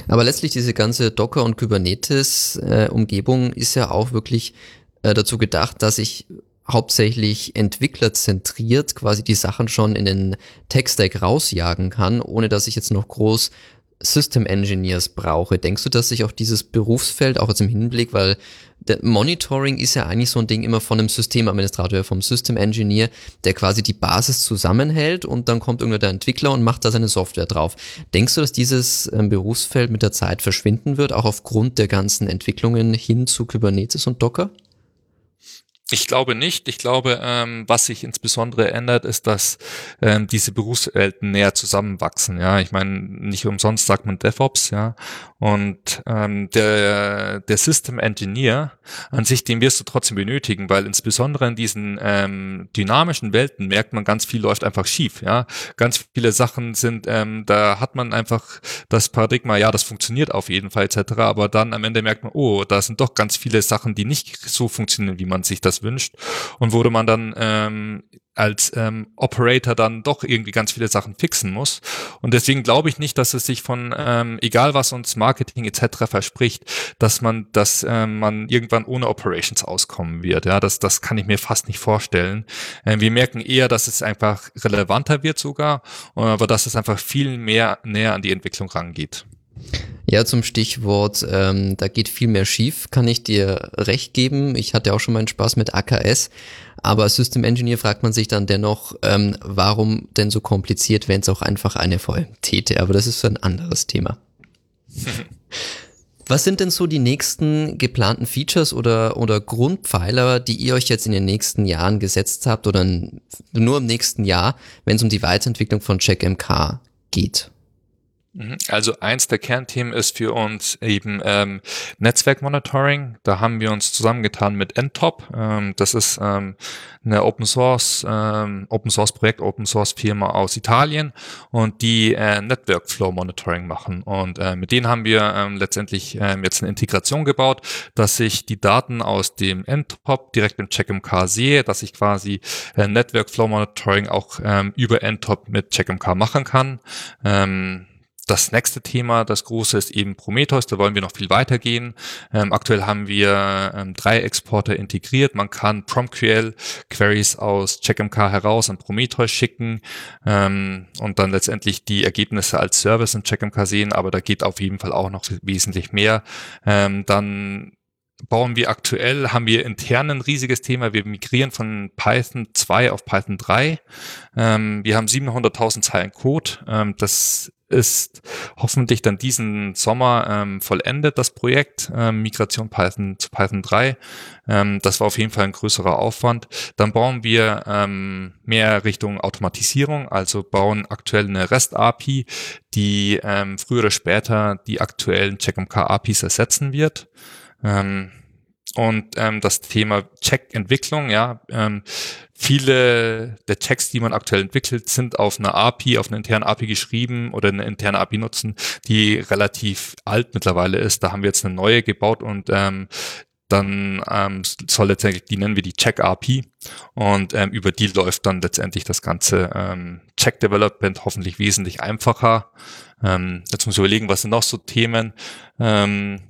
Aber letztlich diese ganze Docker und Kubernetes äh, Umgebung ist ja auch wirklich äh, dazu gedacht, dass ich hauptsächlich entwicklerzentriert quasi die Sachen schon in den Tech-Stack rausjagen kann, ohne dass ich jetzt noch groß System Engineers brauche. Denkst du, dass sich auch dieses Berufsfeld, auch jetzt im Hinblick, weil Monitoring ist ja eigentlich so ein Ding immer von einem Systemadministrator, vom System Engineer, der quasi die Basis zusammenhält und dann kommt irgendwer der Entwickler und macht da seine Software drauf. Denkst du, dass dieses ähm, Berufsfeld mit der Zeit verschwinden wird, auch aufgrund der ganzen Entwicklungen hin zu Kubernetes und Docker? Ich glaube nicht. Ich glaube, ähm, was sich insbesondere ändert, ist, dass ähm, diese Berufswelten näher zusammenwachsen. Ja, ich meine, nicht umsonst sagt man DevOps, ja. Und ähm, der der System Engineer an sich, den wirst du trotzdem benötigen, weil insbesondere in diesen ähm, dynamischen Welten merkt man, ganz viel läuft einfach schief. Ja, ganz viele Sachen sind, ähm, da hat man einfach das Paradigma, ja, das funktioniert auf jeden Fall etc. Aber dann am Ende merkt man, oh, da sind doch ganz viele Sachen, die nicht so funktionieren, wie man sich das das wünscht und wurde man dann ähm, als ähm, Operator dann doch irgendwie ganz viele Sachen fixen muss. Und deswegen glaube ich nicht, dass es sich von, ähm, egal was uns Marketing etc. verspricht, dass man, dass ähm, man irgendwann ohne Operations auskommen wird. Ja, das, das kann ich mir fast nicht vorstellen. Ähm, wir merken eher, dass es einfach relevanter wird sogar, aber dass es einfach viel mehr näher an die Entwicklung rangeht. Ja, zum Stichwort, ähm, da geht viel mehr schief, kann ich dir recht geben. Ich hatte auch schon meinen Spaß mit AKS, aber als System Engineer fragt man sich dann dennoch, ähm, warum denn so kompliziert, wenn es auch einfach eine VM täte. Aber das ist ein anderes Thema. Was sind denn so die nächsten geplanten Features oder, oder Grundpfeiler, die ihr euch jetzt in den nächsten Jahren gesetzt habt oder nur im nächsten Jahr, wenn es um die Weiterentwicklung von CheckMK geht? Mhm. Also eins der Kernthemen ist für uns eben ähm, Netzwerkmonitoring. Da haben wir uns zusammengetan mit Entop. Ähm, das ist ähm, eine Open Source ähm, Open Source Projekt, Open Source Firma aus Italien und die äh, Network Flow Monitoring machen. Und äh, mit denen haben wir ähm, letztendlich ähm, jetzt eine Integration gebaut, dass ich die Daten aus dem Entop direkt im CheckMK sehe, dass ich quasi äh, Network Flow Monitoring auch ähm, über Entop mit CheckMK machen kann. Ähm, das nächste Thema, das große, ist eben Prometheus. Da wollen wir noch viel weiter gehen. Ähm, aktuell haben wir ähm, drei Exporter integriert. Man kann PromQL Queries aus CheckMK heraus an Prometheus schicken ähm, und dann letztendlich die Ergebnisse als Service in CheckMK sehen. Aber da geht auf jeden Fall auch noch wesentlich mehr. Ähm, dann bauen wir aktuell, haben wir intern ein riesiges Thema. Wir migrieren von Python 2 auf Python 3. Ähm, wir haben 700.000 Zeilen Code. Ähm, das ist hoffentlich dann diesen Sommer ähm, vollendet, das Projekt ähm, Migration Python zu Python 3. Ähm, das war auf jeden Fall ein größerer Aufwand. Dann bauen wir ähm, mehr Richtung Automatisierung, also bauen aktuell eine REST-API, die ähm, früher oder später die aktuellen CheckMK-APIs ersetzen wird. Ähm, und ähm, das Thema Check-Entwicklung, ja, ähm, viele der Checks, die man aktuell entwickelt, sind auf einer API, auf einer internen API geschrieben oder eine interne API nutzen, die relativ alt mittlerweile ist. Da haben wir jetzt eine neue gebaut und ähm, dann ähm, soll letztendlich, die nennen wir die Check-API und ähm, über die läuft dann letztendlich das ganze ähm, Check-Development hoffentlich wesentlich einfacher. Ähm, jetzt muss ich überlegen, was sind noch so Themen. Ähm,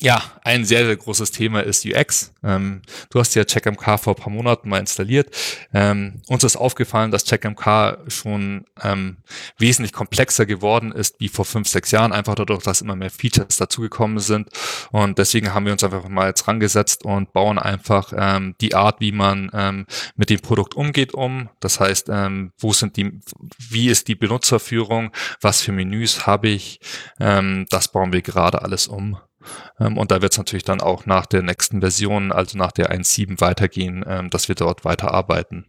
ja, ein sehr, sehr großes Thema ist UX. Ähm, du hast ja CheckMK vor ein paar Monaten mal installiert. Ähm, uns ist aufgefallen, dass CheckMK schon ähm, wesentlich komplexer geworden ist wie vor fünf, sechs Jahren, einfach dadurch, dass immer mehr Features dazugekommen sind. Und deswegen haben wir uns einfach mal jetzt rangesetzt und bauen einfach ähm, die Art, wie man ähm, mit dem Produkt umgeht, um. Das heißt, ähm, wo sind die, wie ist die Benutzerführung, was für Menüs habe ich, das bauen wir gerade alles um. Ähm, und da wird es natürlich dann auch nach der nächsten Version, also nach der 1.7 weitergehen, ähm, dass wir dort weiterarbeiten.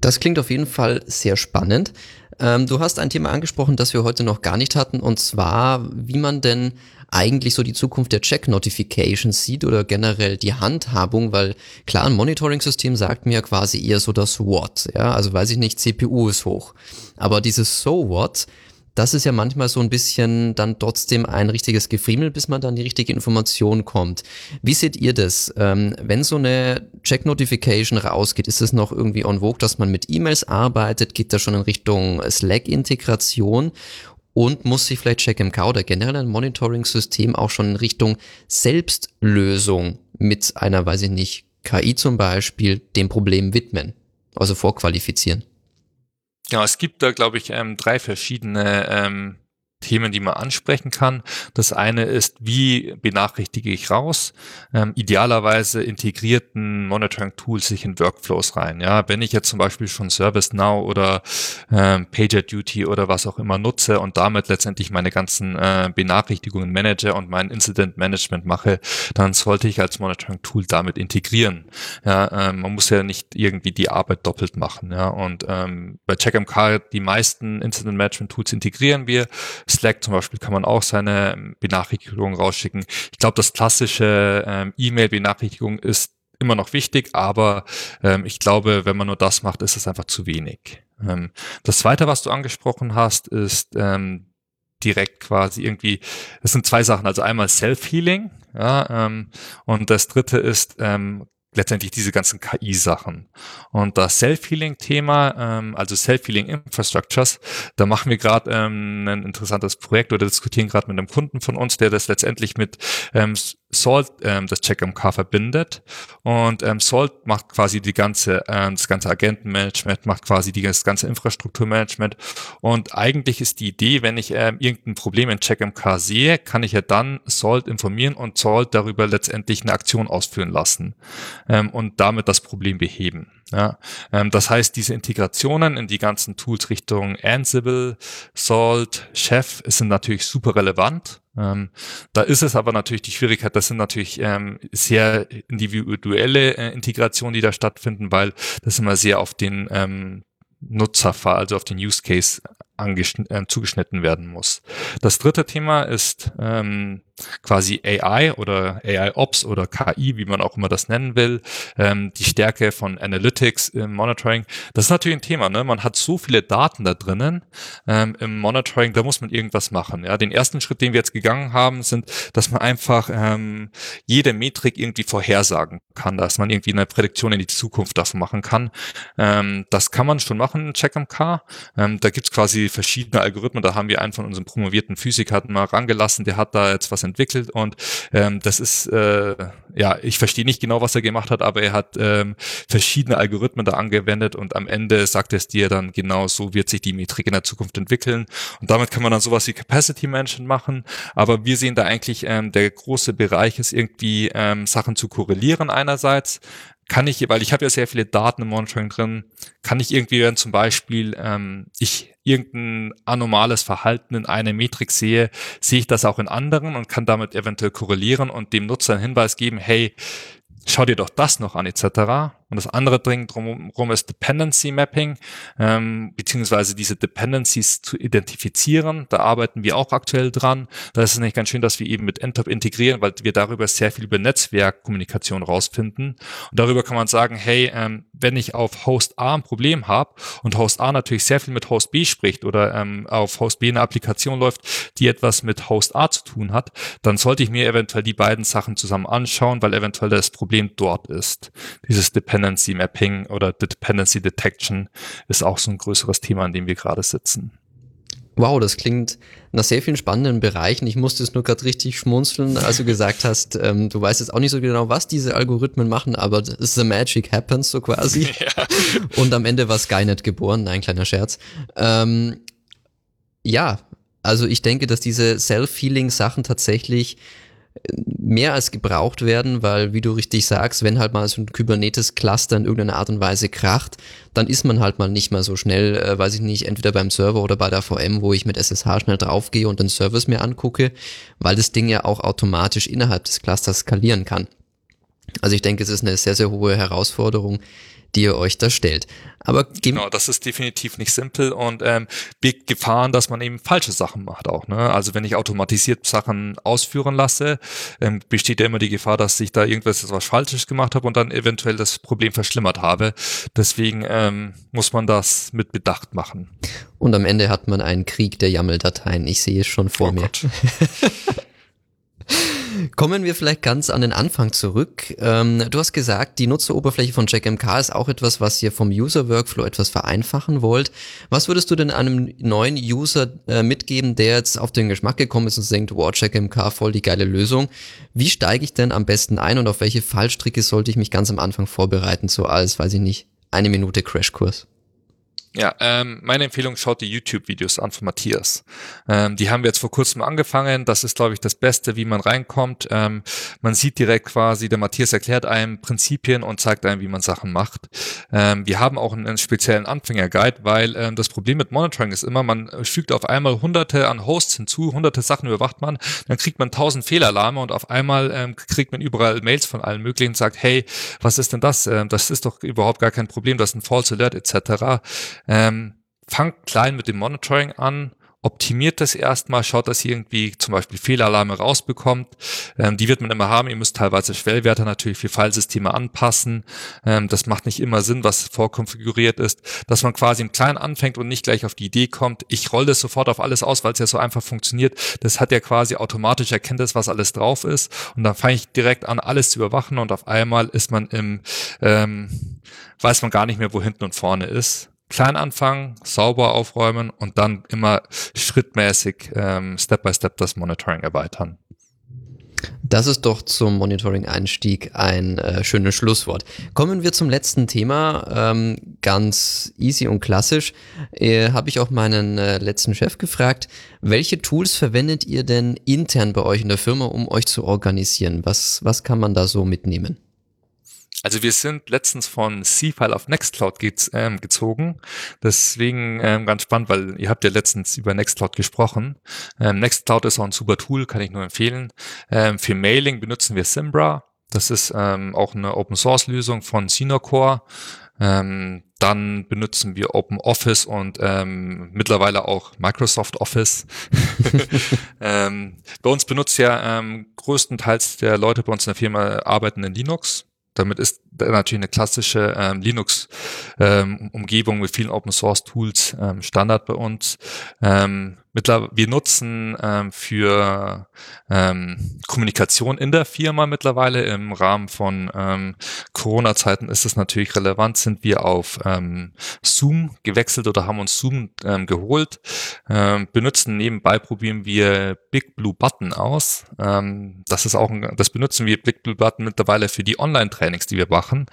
Das klingt auf jeden Fall sehr spannend. Ähm, du hast ein Thema angesprochen, das wir heute noch gar nicht hatten, und zwar, wie man denn eigentlich so die Zukunft der Check-Notifications sieht oder generell die Handhabung, weil klar, ein Monitoring-System sagt mir quasi eher so das What, ja, also weiß ich nicht, CPU ist hoch. Aber dieses So What, das ist ja manchmal so ein bisschen dann trotzdem ein richtiges Gefriemel, bis man dann die richtige Information kommt. Wie seht ihr das? Ähm, wenn so eine Check-Notification rausgeht, ist es noch irgendwie on vogue, dass man mit E-Mails arbeitet? Geht das schon in Richtung Slack-Integration? Und muss sich vielleicht CheckMK oder generell ein Monitoring-System auch schon in Richtung Selbstlösung mit einer, weiß ich nicht, KI zum Beispiel, dem Problem widmen? Also vorqualifizieren? Ja, es gibt da, glaube ich, ähm, drei verschiedene ähm, Themen, die man ansprechen kann. Das eine ist, wie benachrichtige ich raus? Ähm, idealerweise integrierten Monitoring-Tools sich in Workflows rein. Ja, wenn ich jetzt zum Beispiel schon ServiceNow oder ähm, PagerDuty oder was auch immer nutze und damit letztendlich meine ganzen äh, Benachrichtigungen manage und mein Incident Management mache, dann sollte ich als Monitoring-Tool damit integrieren. Ja, ähm, man muss ja nicht irgendwie die Arbeit doppelt machen. Ja, und ähm, bei CheckMK die meisten Incident Management Tools integrieren wir Slack zum Beispiel kann man auch seine Benachrichtigungen rausschicken. Ich glaube, das klassische ähm, E-Mail-Benachrichtigung ist immer noch wichtig, aber ähm, ich glaube, wenn man nur das macht, ist es einfach zu wenig. Ähm, das zweite, was du angesprochen hast, ist ähm, direkt quasi irgendwie, es sind zwei Sachen, also einmal Self-Healing, ja, ähm, und das dritte ist ähm, letztendlich diese ganzen KI-Sachen. Und das Self-Healing-Thema, ähm, also Self-Healing-Infrastructures, da machen wir gerade ähm, ein interessantes Projekt oder diskutieren gerade mit einem Kunden von uns, der das letztendlich mit ähm, Salt ähm, das CheckMK verbindet und ähm, Salt macht quasi die ganze ähm, das ganze Agentenmanagement, macht quasi die, das ganze Infrastrukturmanagement und eigentlich ist die Idee, wenn ich ähm, irgendein Problem in CheckMK sehe, kann ich ja dann Salt informieren und Salt darüber letztendlich eine Aktion ausführen lassen ähm, und damit das Problem beheben. Ja, ähm, das heißt, diese Integrationen in die ganzen Tools Richtung Ansible, Salt, Chef sind natürlich super relevant. Ähm, da ist es aber natürlich die Schwierigkeit, das sind natürlich ähm, sehr individuelle äh, Integrationen, die da stattfinden, weil das immer sehr auf den ähm, Nutzerfall, also auf den Use Case äh, zugeschnitten werden muss. Das dritte Thema ist ähm, quasi AI oder AI Ops oder KI, wie man auch immer das nennen will, ähm, die Stärke von Analytics im Monitoring. Das ist natürlich ein Thema. Ne? Man hat so viele Daten da drinnen ähm, im Monitoring, da muss man irgendwas machen. Ja, den ersten Schritt, den wir jetzt gegangen haben, sind, dass man einfach ähm, jede Metrik irgendwie vorhersagen kann, dass man irgendwie eine Prädiktion in die Zukunft davon machen kann. Ähm, das kann man schon machen in CheckMK. Ähm, da gibt's quasi verschiedene Algorithmen. Da haben wir einen von unseren promovierten Physikern mal rangelassen, der hat da jetzt was entwickelt. Und ähm, das ist, äh, ja, ich verstehe nicht genau, was er gemacht hat, aber er hat ähm, verschiedene Algorithmen da angewendet. Und am Ende sagt es dir dann genau, so wird sich die Metrik in der Zukunft entwickeln. Und damit kann man dann sowas wie Capacity Management machen, aber wir sehen da eigentlich, ähm, der große Bereich ist irgendwie ähm, Sachen zu korrelieren einerseits, kann ich, weil ich habe ja sehr viele Daten im Monitoring drin, kann ich irgendwie, wenn zum Beispiel ähm, ich irgendein anomales Verhalten in einer Metrik sehe, sehe ich das auch in anderen und kann damit eventuell korrelieren und dem Nutzer einen Hinweis geben, hey, schau dir doch das noch an etc. Und das andere Ding drumherum ist Dependency Mapping, ähm, beziehungsweise diese Dependencies zu identifizieren. Da arbeiten wir auch aktuell dran. Da ist es nicht ganz schön, dass wir eben mit NTOP integrieren, weil wir darüber sehr viel über Netzwerkkommunikation rausfinden. Und darüber kann man sagen, hey, ähm, wenn ich auf Host A ein Problem habe und Host A natürlich sehr viel mit Host B spricht oder ähm, auf Host B eine Applikation läuft, die etwas mit Host A zu tun hat, dann sollte ich mir eventuell die beiden Sachen zusammen anschauen, weil eventuell das Problem dort ist. Dieses Dependency Dependency Mapping oder Dependency Detection ist auch so ein größeres Thema, an dem wir gerade sitzen. Wow, das klingt nach sehr vielen spannenden Bereichen. Ich musste es nur gerade richtig schmunzeln, als du gesagt hast, ähm, du weißt jetzt auch nicht so genau, was diese Algorithmen machen, aber the magic happens so quasi. Ja. Und am Ende war Skynet geboren, ein kleiner Scherz. Ähm, ja, also ich denke, dass diese Self-Healing-Sachen tatsächlich mehr als gebraucht werden, weil, wie du richtig sagst, wenn halt mal so ein Kubernetes-Cluster in irgendeiner Art und Weise kracht, dann ist man halt mal nicht mehr so schnell, äh, weiß ich nicht, entweder beim Server oder bei der VM, wo ich mit SSH schnell draufgehe und den Service mir angucke, weil das Ding ja auch automatisch innerhalb des Clusters skalieren kann. Also ich denke, es ist eine sehr, sehr hohe Herausforderung, die ihr euch da stellt. Aber genau, das ist definitiv nicht simpel und ähm, birgt Gefahren, dass man eben falsche Sachen macht auch. Ne? Also wenn ich automatisiert Sachen ausführen lasse, ähm, besteht ja immer die Gefahr, dass ich da irgendwas was Falsches gemacht habe und dann eventuell das Problem verschlimmert habe. Deswegen ähm, muss man das mit Bedacht machen. Und am Ende hat man einen Krieg der YAML-Dateien. Ich sehe es schon vor oh mir. Kommen wir vielleicht ganz an den Anfang zurück. Ähm, du hast gesagt, die Nutzeroberfläche von JackMK ist auch etwas, was ihr vom User-Workflow etwas vereinfachen wollt. Was würdest du denn einem neuen User äh, mitgeben, der jetzt auf den Geschmack gekommen ist und denkt, wow, JackMK, voll die geile Lösung. Wie steige ich denn am besten ein und auf welche Fallstricke sollte ich mich ganz am Anfang vorbereiten, so als, weiß ich nicht, eine Minute Crashkurs? Ja, ähm, meine Empfehlung, schaut die YouTube-Videos an von Matthias. Ähm, die haben wir jetzt vor kurzem angefangen. Das ist, glaube ich, das Beste, wie man reinkommt. Ähm, man sieht direkt quasi, der Matthias erklärt einem Prinzipien und zeigt einem, wie man Sachen macht. Ähm, wir haben auch einen, speziellen Anfänger-Guide, weil ähm, das Problem mit Monitoring ist immer, man fügt auf einmal hunderte an Hosts hinzu, hunderte Sachen überwacht man, dann kriegt man tausend Fehlalarme und auf einmal ähm, kriegt man überall Mails von allen möglichen und sagt, hey, was ist denn das? Ähm, das ist doch überhaupt gar kein Problem, das ist ein False Alert etc. Ähm, fangt klein mit dem Monitoring an, optimiert das erstmal, schaut, dass ihr irgendwie zum Beispiel Fehlalarme rausbekommt. Ähm, die wird man immer haben. Ihr müsst teilweise Schwellwerte natürlich für Fallsysteme anpassen. Ähm, das macht nicht immer Sinn, was vorkonfiguriert ist. Dass man quasi im Kleinen anfängt und nicht gleich auf die Idee kommt, ich rolle das sofort auf alles aus, weil es ja so einfach funktioniert. Das hat ja quasi automatisch erkennt es, was alles drauf ist. Und dann fange ich direkt an, alles zu überwachen und auf einmal ist man im, ähm, weiß man gar nicht mehr, wo hinten und vorne ist klein anfangen, sauber aufräumen und dann immer schrittmäßig ähm, Step by Step das Monitoring erweitern. Das ist doch zum Monitoring-Einstieg ein äh, schönes Schlusswort. Kommen wir zum letzten Thema. Ähm, ganz easy und klassisch. Äh, Habe ich auch meinen äh, letzten Chef gefragt, welche Tools verwendet ihr denn intern bei euch in der Firma, um euch zu organisieren? Was, was kann man da so mitnehmen? Also wir sind letztens von C-File auf Nextcloud ge ähm, gezogen. Deswegen ähm, ganz spannend, weil ihr habt ja letztens über Nextcloud gesprochen. Ähm, Nextcloud ist auch ein super Tool, kann ich nur empfehlen. Ähm, für Mailing benutzen wir Simbra. Das ist ähm, auch eine Open Source Lösung von Sinocore. Ähm, dann benutzen wir Open Office und ähm, mittlerweile auch Microsoft Office. ähm, bei uns benutzt ja ähm, größtenteils der Leute bei uns in der Firma arbeiten in Linux. Damit ist natürlich eine klassische ähm, Linux-Umgebung ähm, mit vielen Open-Source-Tools ähm, Standard bei uns. Ähm, mittlerweile, wir nutzen ähm, für ähm, Kommunikation in der Firma mittlerweile im Rahmen von ähm, Corona-Zeiten ist es natürlich relevant, sind wir auf ähm, Zoom gewechselt oder haben uns Zoom ähm, geholt, ähm, benutzen nebenbei probieren wir Big Blue Button aus. Ähm, das ist auch ein, das benutzen wir Big Blue Button mittlerweile für die Online-Trainings, die wir machen.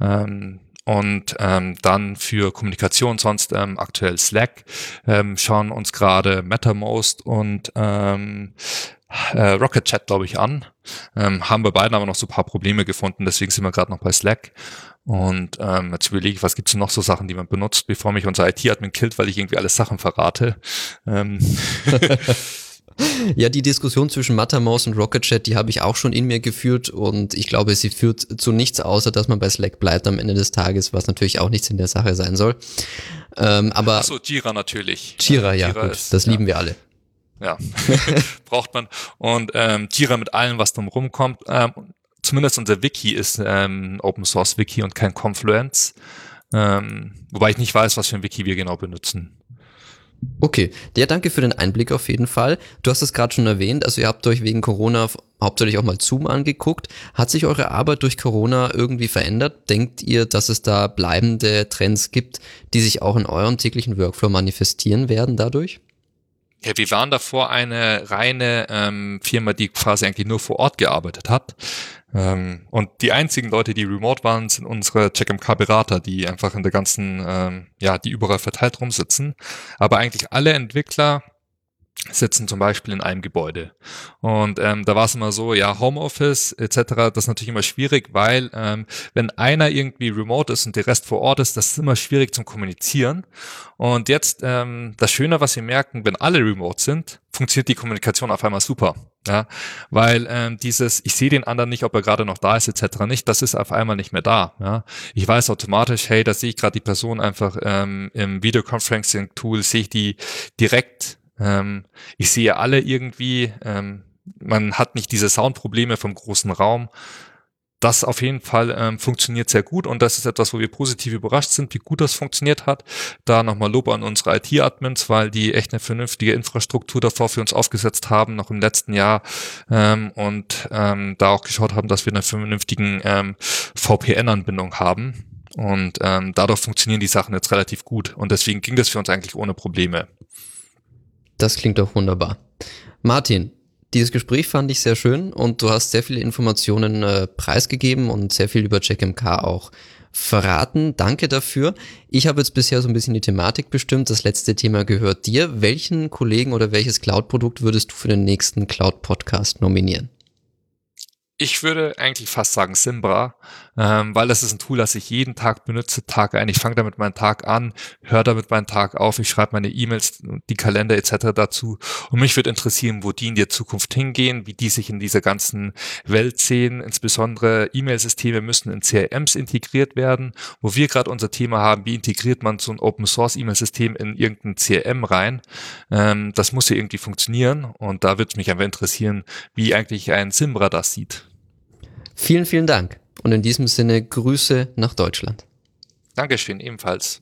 Ähm, und ähm, dann für Kommunikation sonst ähm, aktuell Slack, ähm, schauen uns gerade MetaMost und ähm, äh, Rocket Chat, glaube ich, an. Ähm, haben wir beiden aber noch so ein paar Probleme gefunden, deswegen sind wir gerade noch bei Slack. Und ähm, jetzt überlege ich, was gibt's noch so Sachen, die man benutzt, bevor mich unser IT-Admin killt, weil ich irgendwie alle Sachen verrate. Ähm. Ja, die Diskussion zwischen Mattermouse und Rocket Chat, die habe ich auch schon in mir geführt und ich glaube, sie führt zu nichts, außer dass man bei Slack bleibt am Ende des Tages, was natürlich auch nichts in der Sache sein soll. Ähm, aber Ach so, Jira natürlich. Jira, ja, Jira gut, ist, das lieben ja. wir alle. Ja, braucht man. Und ähm, Jira mit allem, was drum rumkommt. Ähm, zumindest unser Wiki ist ähm, Open Source Wiki und kein Confluence. Ähm, wobei ich nicht weiß, was für ein Wiki wir genau benutzen. Okay, ja, danke für den Einblick auf jeden Fall. Du hast es gerade schon erwähnt, also ihr habt euch wegen Corona hauptsächlich auch mal Zoom angeguckt. Hat sich eure Arbeit durch Corona irgendwie verändert? Denkt ihr, dass es da bleibende Trends gibt, die sich auch in eurem täglichen Workflow manifestieren werden dadurch? Ja, wir waren davor eine reine ähm, Firma, die quasi eigentlich nur vor Ort gearbeitet hat. Ähm, und die einzigen Leute, die remote waren, sind unsere CheckMK-Berater, die einfach in der ganzen, ähm, ja, die überall verteilt rumsitzen. Aber eigentlich alle Entwickler sitzen zum Beispiel in einem Gebäude. Und ähm, da war es immer so, ja, Homeoffice etc., das ist natürlich immer schwierig, weil ähm, wenn einer irgendwie remote ist und der Rest vor Ort ist, das ist immer schwierig zum Kommunizieren. Und jetzt ähm, das Schöne, was wir merken, wenn alle remote sind, funktioniert die Kommunikation auf einmal super. Ja, weil ähm, dieses, ich sehe den anderen nicht, ob er gerade noch da ist, etc. nicht, das ist auf einmal nicht mehr da. Ja, ich weiß automatisch, hey, da sehe ich gerade die Person einfach ähm, im Videoconferencing-Tool, sehe ich die direkt ähm, ich sehe alle irgendwie. Ähm, man hat nicht diese Soundprobleme vom großen Raum. Das auf jeden Fall ähm, funktioniert sehr gut und das ist etwas, wo wir positiv überrascht sind, wie gut das funktioniert hat. Da nochmal Lob an unsere IT-Admins, weil die echt eine vernünftige Infrastruktur davor für uns aufgesetzt haben, noch im letzten Jahr ähm, und ähm, da auch geschaut haben, dass wir eine vernünftigen ähm, VPN-Anbindung haben. Und ähm, dadurch funktionieren die Sachen jetzt relativ gut und deswegen ging das für uns eigentlich ohne Probleme. Das klingt doch wunderbar. Martin, dieses Gespräch fand ich sehr schön und du hast sehr viele Informationen äh, preisgegeben und sehr viel über CheckMK auch verraten. Danke dafür. Ich habe jetzt bisher so ein bisschen die Thematik bestimmt. Das letzte Thema gehört dir. Welchen Kollegen oder welches Cloud-Produkt würdest du für den nächsten Cloud-Podcast nominieren? Ich würde eigentlich fast sagen Simbra, ähm, weil das ist ein Tool, das ich jeden Tag benutze, Tag ein. Ich fange damit meinen Tag an, höre damit meinen Tag auf, ich schreibe meine E-Mails, die Kalender etc. dazu. Und mich würde interessieren, wo die in der Zukunft hingehen, wie die sich in dieser ganzen Welt sehen. Insbesondere E-Mail-Systeme müssen in CRMs integriert werden. Wo wir gerade unser Thema haben, wie integriert man so ein Open-Source-E-Mail-System in irgendein CRM rein? Ähm, das muss ja irgendwie funktionieren. Und da würde mich einfach interessieren, wie eigentlich ein Simbra das sieht. Vielen, vielen Dank und in diesem Sinne Grüße nach Deutschland. Dankeschön, ebenfalls.